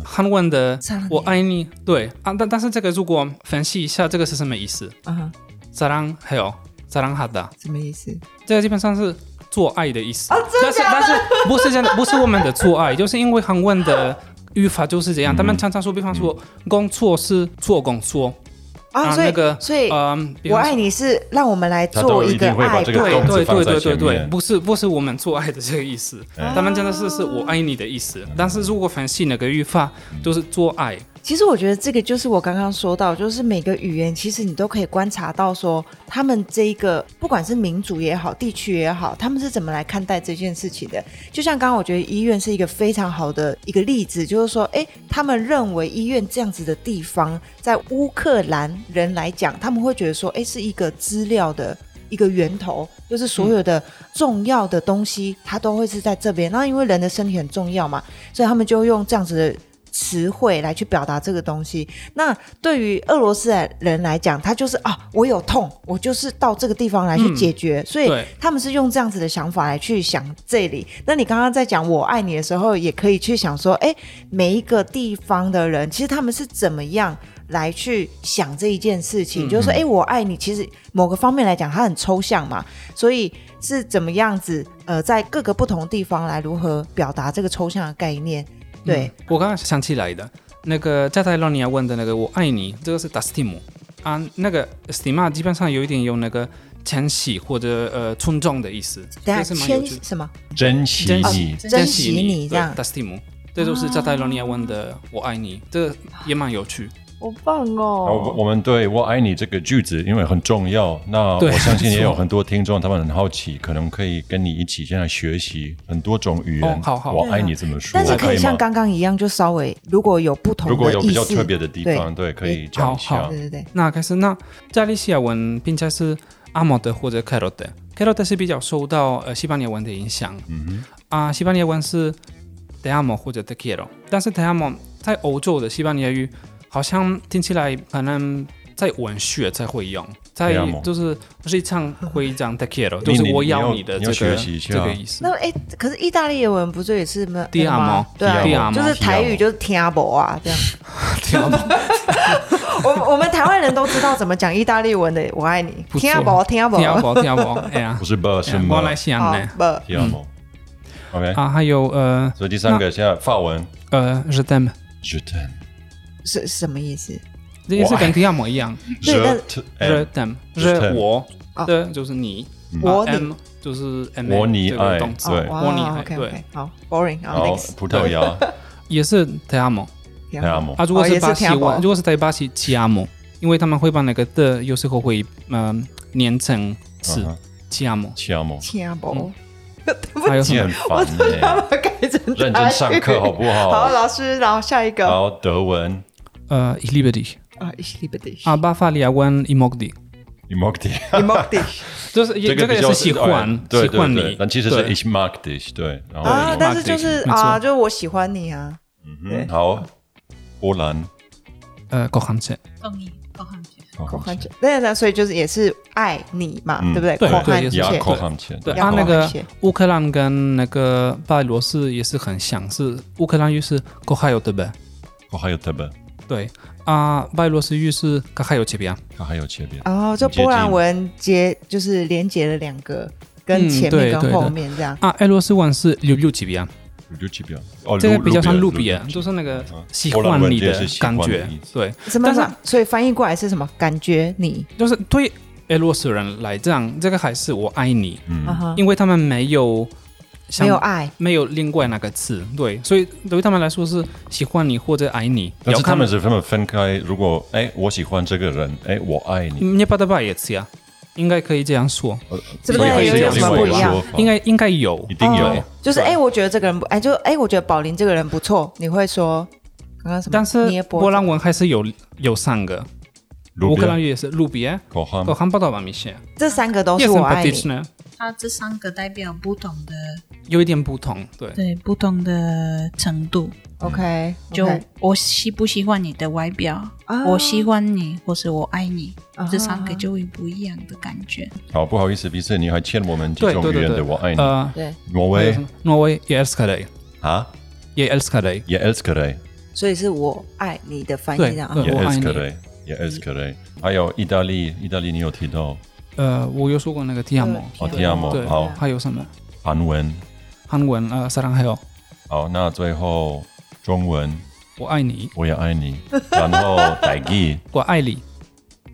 韩文的“我爱你”对啊，但但是这个如果分析一下，这个是什么意思？嗯，咋랑还有咋样哈的？什么意思？这个基本上是做爱的意思。但是但是不是真的？不是我们的做爱，就是因为韩文的语法就是这样。他们常常说，比方说“工作是做工作”，啊，那个所以嗯，我爱你是让我们来做一个爱，对对对对对对，不是不是我们做爱的这个意思。他们真的是是我爱你的意思。但是如果分析那个语法，就是做爱。其实我觉得这个就是我刚刚说到，就是每个语言其实你都可以观察到说，他们这一个不管是民族也好，地区也好，他们是怎么来看待这件事情的。就像刚刚我觉得医院是一个非常好的一个例子，就是说，哎，他们认为医院这样子的地方，在乌克兰人来讲，他们会觉得说，哎，是一个资料的。一个源头，就是所有的重要的东西，它都会是在这边。那因为人的身体很重要嘛，所以他们就用这样子的词汇来去表达这个东西。那对于俄罗斯人来讲，他就是啊，我有痛，我就是到这个地方来去解决，所以他们是用这样子的想法来去想这里。那你刚刚在讲我爱你的时候，也可以去想说，哎，每一个地方的人，其实他们是怎么样。来去想这一件事情，就是说，哎，我爱你。其实某个方面来讲，它很抽象嘛，所以是怎么样子？呃，在各个不同地方来如何表达这个抽象的概念？对，嗯我刚刚想起来的，那个加泰罗尼亚问的那个“我爱你”，这个是 d a s t i m 啊，那个 stima 基本上有一点有那个迁徙或者呃尊重的意思，等下这是蛮有趣。什么？珍惜珍你，珍惜你这样。d a s t i m 这就是加泰罗尼亚问的“我爱你”，这个也蛮有趣。好棒哦！我们对我爱你这个句子，因为很重要，那我相信也有很多听众，他们很好奇，可能可以跟你一起现在学习很多种语言。哦好好我爱你怎么说？但是可以像吗？刚刚一样，就稍微如果有不同的如果有比较特别的地方，对，可以讲一好下好。对对对，那开始，那加利西亚文并且是阿莫德或者 t c a r o t 是比较受到呃西班牙文的影响。嗯啊，西班牙文是 te amo 或者 te quiero，但是 te amo 在欧洲的西班牙语好像听起来可能在文学才会用，在 amo 就是日常会讲 te quiero，就是我你要要你的这个学习一下。这个意思。那哎，可是意大利文不是也是吗？Ti 那个吗？amo，对啊 Ti，amo 就是台语就是听不啊这样。听不懂。我我们台湾人都知道怎么讲意大利文的“我爱你”，听不？听不？听不？听不，哎呀。不，是不是我来想好呢。不，听吗？OK，啊，还有呃所以第三个现在法文。呃 je t'aime，je t'aime，是是什么意思？这也是跟 te amo 一样。对 je 热 t'aime，them，Je 热我哦。的就是你，我啊你。M 就是 M，我你爱动词，对。哦我你爱 OK 对。好，boring，好然后葡萄牙。也是 te amo 听 te amo，啊。如果是是巴西文，如果是在巴西 te amo，因为他们会把那个的有时候会嗯连成词嗯哼。te amo。te amo，听不，还有什么？你很？我烦真的要呢。把它改成认真上课好不好，好？老师，然后下一个。好，德文呃 i l i b e r i 啊，ich liebe dich，啊，巴伐利亚文 imogdi，i m o g d i ich mag dich 就是也这个是喜欢喜欢你，但其实是对 ich mag dich，对，然后啊，ich 但是 mag 就 dich，是啊，就是我喜欢你啊，嗯好，波兰呃 e 久。口汉切，对对，所以就是也是爱你嘛，嗯对不对？对也是雅切，口汉切，对要口啊那个乌克兰跟那个白罗斯也是很像，是乌克兰语是特别，对。啊，拜罗斯语是 k a h a y o 这边。它还有切边，哦，就波兰文接就是连接了两个，跟嗯前面跟后面这样。啊，俄罗斯文是六六几边，六七边，哦，这个比较像路比啊，就是那个嗯喜欢你的感觉对，什么但是？所以翻译过来是什么？感觉你，就是对俄罗斯人来讲，这个还是我爱你，嗯。因为他们没有想没有爱，没有另外那个字，对，所以对于他们来说是喜欢你或者爱你，但是他们是他们分开。如果哎，我喜欢这个人，哎，我爱你，你把它拜一次啊，应该可以这样说，呃这个所以还有有是另外什么不一样。说应该应该有。一，定有。哦。就是哎、我觉得这个人不，哎，就哎，我觉得宝林这个人不错，你会说刚刚什么？但是波浪纹还是有有三个，乌克兰语也是 lubię，kocham kocham podoba mi się，这三个都是我爱你。它这三个代表不同的有一点不同，对，对不同的程度。OK，就我喜不喜欢你的外表，啊。我喜欢你，或是我爱你，啊。这三个就会不一样的感觉。好，不好意思，彼此你还欠我们几对种语言的，对对对，我爱你。呃，对，挪威挪威 dig，啊？dig，所以是我爱你的翻译啊。我爱你还有意大利，意大利你有提到？呃，我有说过那个 ti amo，哦，ti amo，对，好，还有什么？韩文，韩文呃 saranhayo，好，那最后中文。我爱你，我也爱你，然后傣语，我爱你，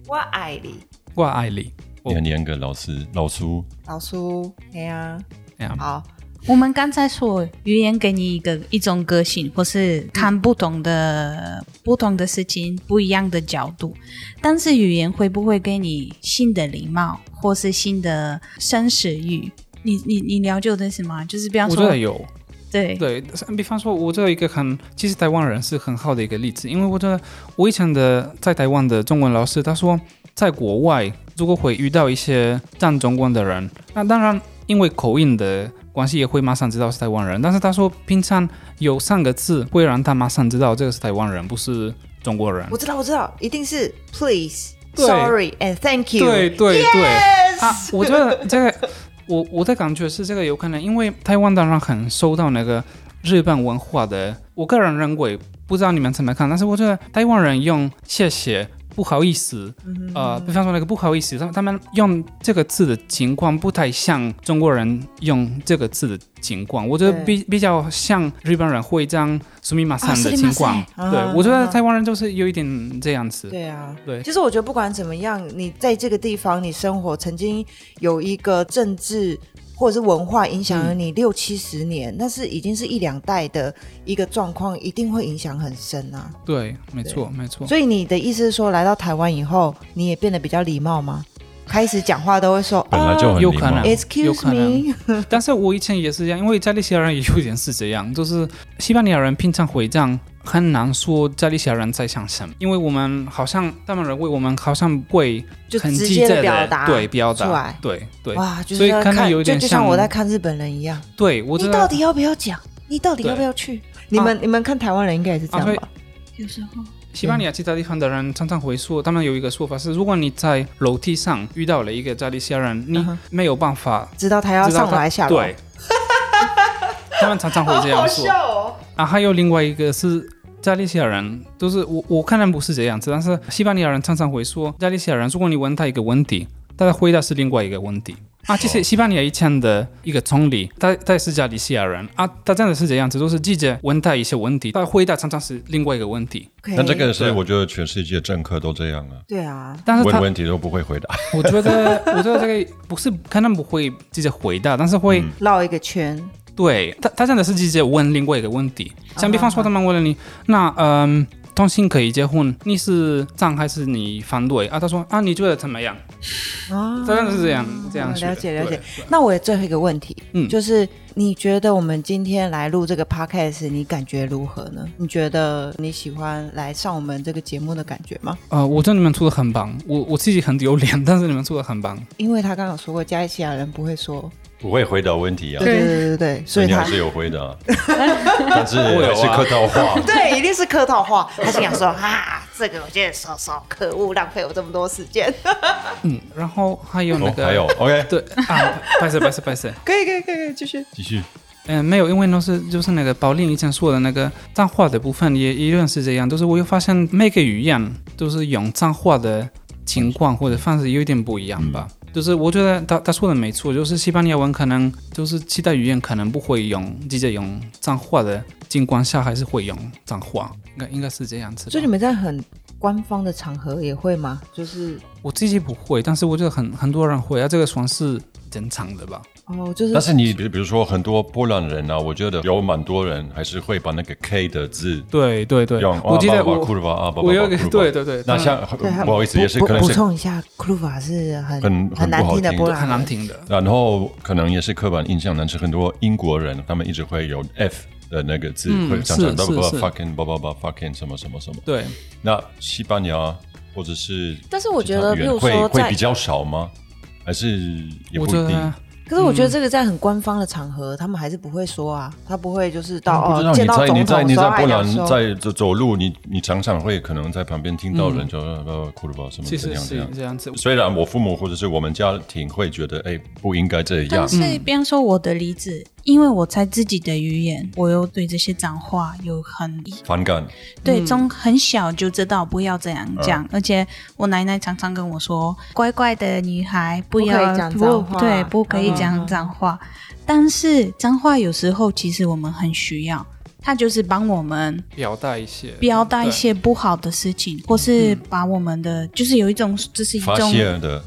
我爱你，我爱你，我你很严格，老师老苏，老苏，哎呀，这样好，我们刚才说语言给你一个一种个性，或是看不同的、不同的事情不一样的角度，但是语言会不会给你新的礼貌，或是新的生死欲？你你你了解我的意思吗？就是比方说我觉得，有。对对，比方说，我这有一个很，其实台湾人是很好的一个例子，因为我觉得我以前的在台湾的中文老师，他说，在国外如果会遇到一些讲中文的人，那当然因为口音的关系，也会马上知道是台湾人。但是他说，平常有三个字会让他马上知道这个是台湾人，不是中国人我。知道，我知道，一定是 please。Sorry and thank you。对对对啊，我觉得这个，我我的感觉是这个有可能，因为台湾当然很受到那个日本文化的，我个人认为，不知道你们怎么看，但是我觉得台湾人用谢谢。不好意思，呃，比方说那个不好意思，他们他们用这个字的情况不太像中国人用这个字的情况，我觉得比比较像日本人会这样苏密马桑的情况。啊对，我觉啊得台湾人就是有一点这样子。对啊，对其实我觉得不管怎么样，你在这个地方你生活，曾经有一个政治或者是文化影响了你六七十年，那是已经是一两代的一个状况，一定会影响很深啊。对，没错，没错。所以你的意思是说，来到台湾以后，你也变得比较礼貌吗？开始讲话都会说本来就很礼貌有可能。“excuse me”，但是我以前也是这样，因为在利西亚人也有点是这样，就是西班牙人平常会这样，很难说加利西亚人在想什么，因为我们好像他们认为我们好像会就很直接的表达对表达出来，对对哇，就所以看，有一点像就就像我在看日本人一样，对，我你到底要不要讲？你到底要不要去？你们你们看台湾人应该也是这样啊吧？有时候西班牙其他地方的人常常会说，他们有一个说法是，如果你在楼梯上遇到了一个加利西亚人，你没有办法知道他要知道他上来下楼，对，他们常常会这样说。哦。啊，还有另外一个是加利西亚人，都是我我看人不是这样子，但是西班牙人常常会说，加利西亚人，如果你问他一个问题，他的回答是另外一个问题。啊，其实西班牙以前的一个总理，他他也是加利西亚人啊，他真的是这样子，都是记者问他一些问题，他的回答常常是另外一个问题。那这个是对我觉得全世界政客都这样啊，对啊，但是，问问题都不会回答。我觉得，我觉得这个不是可能不会直接回答，但是会、嗯绕一个圈，对他，他真的是直接问另外一个问题，像比方说啊他们问了你，那嗯，同性可以结婚，你是赞还是你反对啊？他说啊，你觉得怎么样？啊真的是这样这样了解了解。那我有最后一个问题，嗯就是你觉得我们今天来录这个 podcast，你感觉如何呢？你觉得你喜欢来上我们这个节目的感觉吗？呃，我觉得你们做的很棒，我我自己很丢脸，但是你们做的很棒。因为他刚刚有说过，加利西亚人不会说，不会回答问题啊，对对对对对，所以你还是有回答，但是我有啊还是客套话。对，一定是客套话。他心想说啊，这个我觉得说说，可恶，浪费我这么多时间。嗯，然后还有那哦，个，还有 OK，对啊，拜谢拜谢拜谢。可以可以可以可以继续。继续。嗯、没有，因为那是就是那个宝玲以前说的那个脏话的部分也也有点是这样，就是我又发现每个语言都是用脏话的情况或者方式有一点不一样吧。就是我觉得他他说的没错，就是西班牙文可能就是其他语言可能不会用直接用脏话的情况下，还是会用脏话，应该应该是这样子吧。所以你们在很官方的场合也会吗？就是我自己不会，但是我觉得很很多人会啊，这个算是正常的吧。哦，就是但是你比比如说很多波兰人啊，我觉得有蛮多人还是会把那个 K 的字对对对。用，，我记得我库鲁巴啊，我有一个对对对，那像不好意思，也是可能补充一下，库鲁法是很很很难听的波兰人很难听的，然后可能也是刻板印象，但是很多英国人他们一直会有 F 的那个字，嗯会常常叭叭是是是。fucking 叭叭叭 fucking 什么什么什么。对，那西班牙或者是，但是我觉得会会比较少吗？还是也不一定？可是我觉得这个在很官方的场合，他们还是不会说啊，他不会就是到不知道哦见到你在你总统的时候在你在波兰在走走路，你你常常会可能在旁边听到人就呃库鲁巴什么其实是怎样。怎样。这样子。虽然我父母或者是我们家庭会觉得，哎，不应该这样。但，是，比方说我的例子，因为我在自己的语言，我又对这些脏话有很反感。对，从很小就知道不要这样讲，而且我奶奶常常跟我说，乖乖的女孩不要以讲脏话对，不可以嗯讲脏话。但是脏话有时候其实我们很需要，它就是帮我们表达一些，表达一些不好的事情，或是把我们的就是有一种这是一种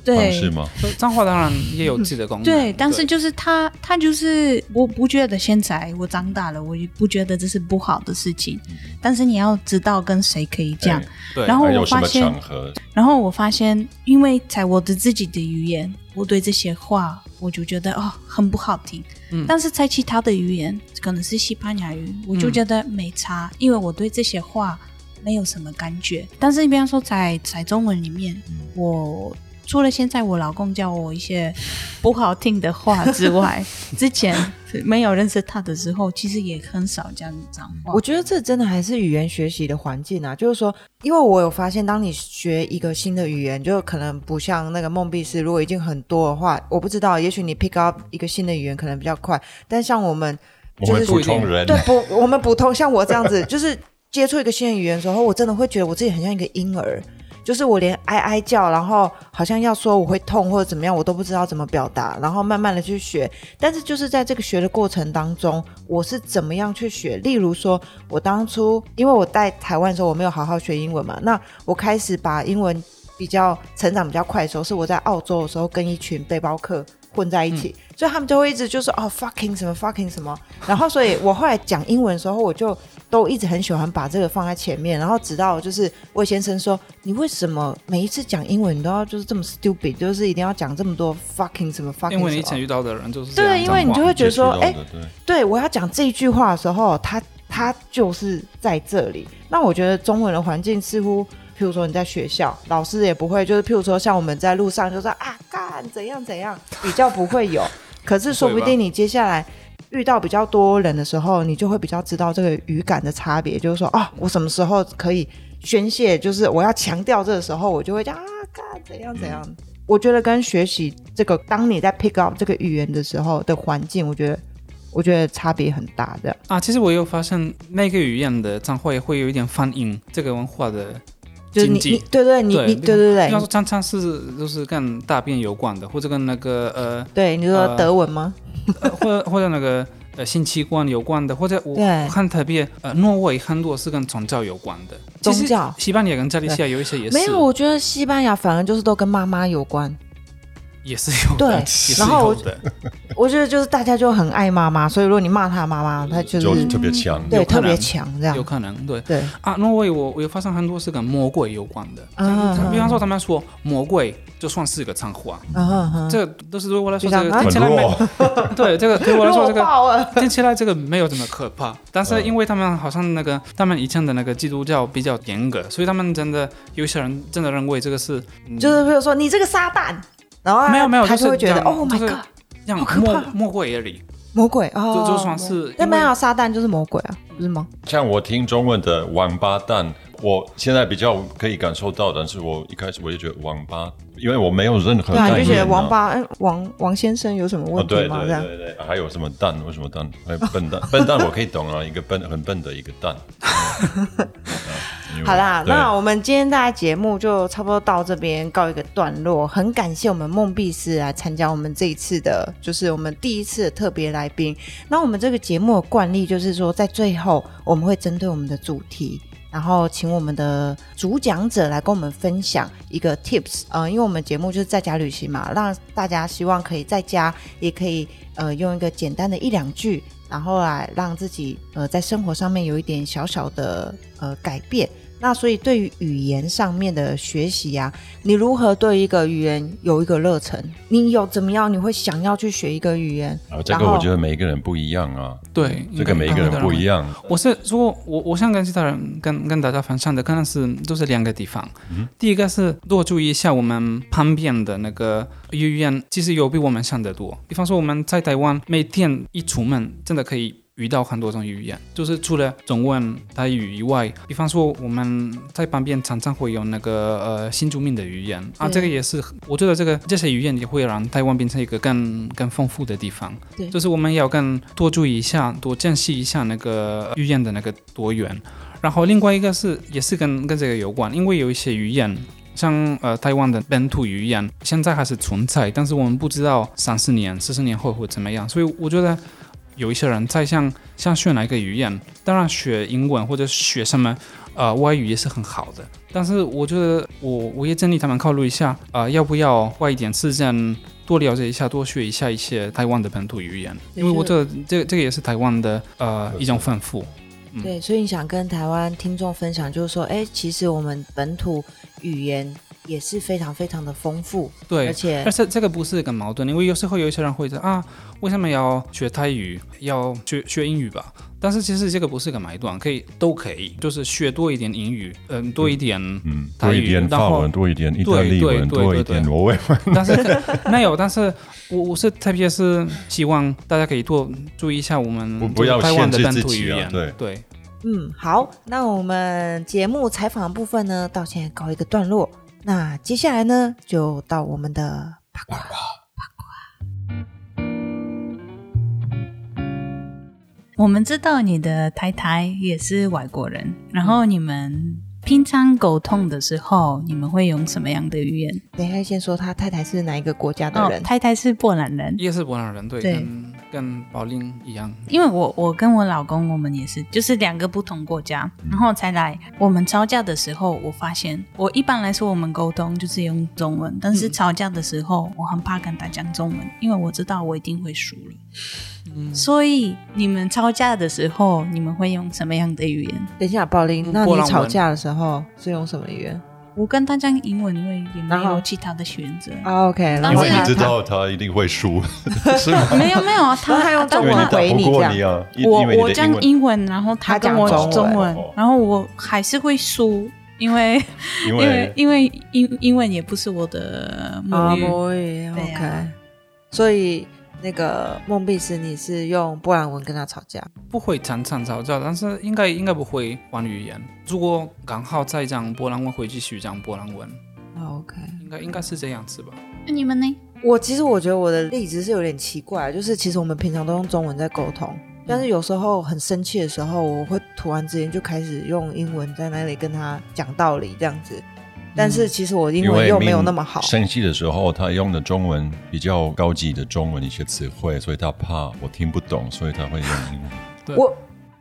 对方式吗？脏话当然也有自己的功能，对，但是就是他，他就是我不觉得现在我长大了，我也不觉得这是不好的事情。但是你要知道跟谁可以讲。对，然后还有什么我发现？然后我发现，因为在我的自己的语言，我对这些话我就觉得哦很不好听。嗯但是在其他的语言，可能是西班牙语，我就觉得没差，因为我对这些话没有什么感觉。但是你比方说在在中文里面，我除了现在我老公教我一些不好听的话之外，之前没有认识他的时候，其实也很少讲脏话。我觉得这真的还是语言学习的环境啊，就是说，因为我有发现，当你学一个新的语言，就可能不像那个梦碧斯，如果已经很多的话，我不知道，也许你 pick up 一个新的语言可能比较快，但像我们我们就是普通人，对不，我们普通像我这样子，就是接触一个新的语言的时候，我真的会觉得我自己很像一个婴儿，就是我连哀哀叫，然后好像要说我会痛或者怎么样，我都不知道怎么表达，然后慢慢的去学。但是就是在这个学的过程当中，我是怎么样去学？例如说，我当初因为我在台湾的时候，我没有好好学英文嘛，那我开始把英文比较成长比较快的时候，是我在澳洲的时候跟一群背包客混在一起，所以他们就会一直就说哦 fucking 什么 fucking 什么，然后所以我后来讲英文的时候，我就都一直很喜欢把这个放在前面，然后直到就是魏先生说，你为什么每一次讲英文你都要就是这么 stupid，就是一定要讲这么多 fucking 什么 fucking 因为你以前遇到的人就是这样对，因为你就会觉得说，哎、对我要讲这一句话的时候，他他就是在这里。那我觉得中文的环境似乎，譬如说你在学校，老师也不会，就是譬如说像我们在路上就说啊干怎样怎样，比较不会有。可是说不定你接下来遇到比较多人的时候，你就会比较知道这个语感的差别，就是说啊，我什么时候可以宣泄，就是我要强调这个时候，我就会讲啊干怎样怎样。我觉得跟学习这个，当你在 pick up 这个语言的时候的环境，我觉得我觉得差别很大的。啊，其实我有发现那个语言的脏话也会有一点反映这个文化的就是你你对对你你对对比方说对常常是就是跟大便有关的，或者跟那个呃对，你说呃德文吗？呃 或者或者那个呃性器官有关的，或者我对。看特别呃挪威很多是跟宗教有关的，宗教。西班牙跟加利西亚有一些也是。没有，我觉得西班牙反而就是都跟妈妈有关。也是有，对然后，我觉得就是大家就很爱妈妈，所以如果你骂他妈妈，他就是特别强。对特别强这样有。可能对。对，啊，那我我我有发生很多是跟魔鬼有关的，啊像比方说他们说魔鬼就算是一个脏话，嗯哼哼，这个都是对我来说就这个听起来很没弱，对这个对我来说这个。听起来这个没有这么可怕，但是嗯因为他们好像那个他们以前的那个基督教比较严格，所以他们真的有些人真的认为这个是嗯就是比如说你这个撒旦，然后没有没有他就就是会觉得这样 Oh my God，像好可魔怕魔鬼而已，魔鬼哦，就就算是因为那没有撒旦就是魔鬼啊，不是吗？像我听中文的王八蛋，我现在比较可以感受到，但是我一开始我就觉得王八，因为我没有任何对啊，就觉得王八，嗯，王王先生有什么哦，问题对吗？对对对，还有什么蛋？为什么蛋？还有笨蛋，笨蛋我可以懂啊，一个笨很笨的一个蛋。好啦，那我们今天大家节目就差不多到这边告一个段落。很感谢我们梦碧斯来参加我们这一次的，就是我们第一次的特别来宾。那我们这个节目的惯例就是说，在最后我们会针对我们的主题然后请我们的主讲者来跟我们分享一个 tips，呃，因为我们节目就是在家旅行嘛，让大家希望可以在家也可以呃用一个简单的一两句，然后来让自己呃在生活上面有一点小小的呃改变。那所以对于语言上面的学习呀、你如何对一个语言有一个热忱？你有怎么样？你会想要去学一个语言？啊，这个我觉得每一个人不一样啊，对，这个每一个人不一样。我是说，我我想跟其他人跟跟大家分享的，可能是都是两个地方。嗯第一个是多注意一下我们旁边的那个语言，其实有比我们想的多。比方说我们在台湾，每天一出门，真的可以。遇到很多种语言，就是除了中文、台语以外，比方说我们在旁边常常会有那个呃新住民的语言啊，这个也是我觉得这个这些语言也会让台湾变成一个更更丰富的地方。对就是我们要更多注意一下，多珍惜一下那个语言的那个多元。然后另外一个是也是跟跟这个有关，因为有一些语言。像呃台湾的本土语言现在还是存在，但是我们不知道三四年、四十年后会怎么样，所以我觉得有一些人在像像学哪一个语言，当然学英文或者学什么呃外语也是很好的，但是我觉得我我也建议他们考虑一下，呃要不要花一点时间多了解一下，多学一下一些台湾的本土语言，因为我觉得这这个也是台湾的呃一种丰富。嗯。对，所以你想跟台湾听众分享，就是说，哎，其实我们本土语言也是非常非常的丰富，对而，且但是这个不是一个矛盾，因为有时候有一些人会说啊，为什么要学泰语，要学学英语吧？但是其实这个不是个矛盾，可以都可以，就是学多一点英语，嗯、多一点，嗯，台语多一点然后法文，多一点意大利文，对对对多一对点挪威文。但是可没有，但是我我是特别是希望大家可以多注意一下我们不不要台湾的本限制自己土语言，啊对对。嗯，好，那我们节目采访的部分呢，到现在告一个段落。那接下来呢，就到我们的八卦八卦。我们知道你的太太也是外国人，然后你们平常沟通的时候，你们会用什么样的语言？等一下先说他太太是哪一个国家的哦人？，太太是波兰人，也是波兰人，对，对跟跟宝林一样，因为我我跟我老公我们也是，就是两个不同国家，然后才来。我们吵架的时候，我发现我一般来说我们沟通就是用中文，但是吵架的时候，我很怕跟他讲中文，因为我知道我一定会输了。所以你们吵架的时候，你们会用什么样的语言？等一下，宝林，嗯那你吵架的时候是用什么语言？我跟他讲英文，因为也没有其他的选择。啊，OK，因为你知道他一定会输，是吗？没有没有，然后他还用但因为中文我你打回你这过你啊，因我因为你我讲英文，英文，然后他他讲跟我中文中文。哦，然后我还是会输，因为因因为为因为英英文也不是我的母啊，语，母语对，OK。啊。所以那个梦碧斯，你是用波兰文跟他吵架？不会常常吵架，但是应该应该不会玩语言。如果刚好在讲波兰文，会继续讲波兰文，啊，OK。应该应该是这样子吧？那你们呢？我其实我觉得我的例子是有点奇怪，就是其实我们平常都用中文在沟通，但是有时候很生气的时候，我会突然之间就开始用英文在那里跟他讲道理这样子。但是其实我英文又没有那么好，生气的时候，他用的中文比较高级的中文一些词汇，所以他怕我听不懂，所以他会用英文。我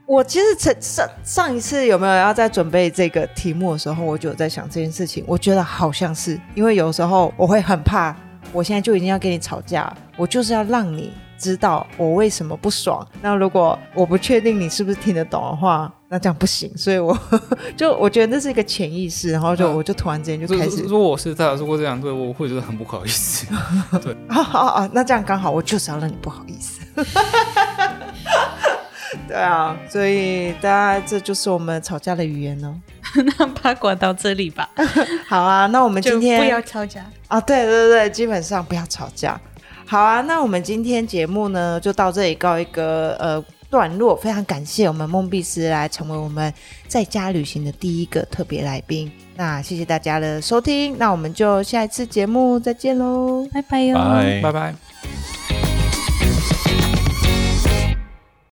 我其实上上上一次有没有要在准备这个题目的时候，我就有在想这件事情。我觉得好像是，因为有时候我会很怕，我现在就已经要跟你吵架，我就是要让你知道我为什么不爽。那如果我不确定你是不是听得懂的话，那这样不行。所以我 就我觉得那是一个潜意识，然后就、嗯我就突然之间就开始如如果我是他，如果这样对我会觉得很不好意思。对啊啊啊！那这样刚好，我就是要让你不好意思。对啊，所以大家这就是我们吵架的语言哦。那八卦到这里吧，好啊，那我们今天不要吵架。啊，对对对，基本上不要吵架。好啊，那我们今天节目呢就到这里告一个呃段落。非常感谢我们梦碧斯来成为我们在家旅行的第一个特别来宾。那谢谢大家的收听，那我们就下一次节目再见喽。拜拜哟。拜拜拜。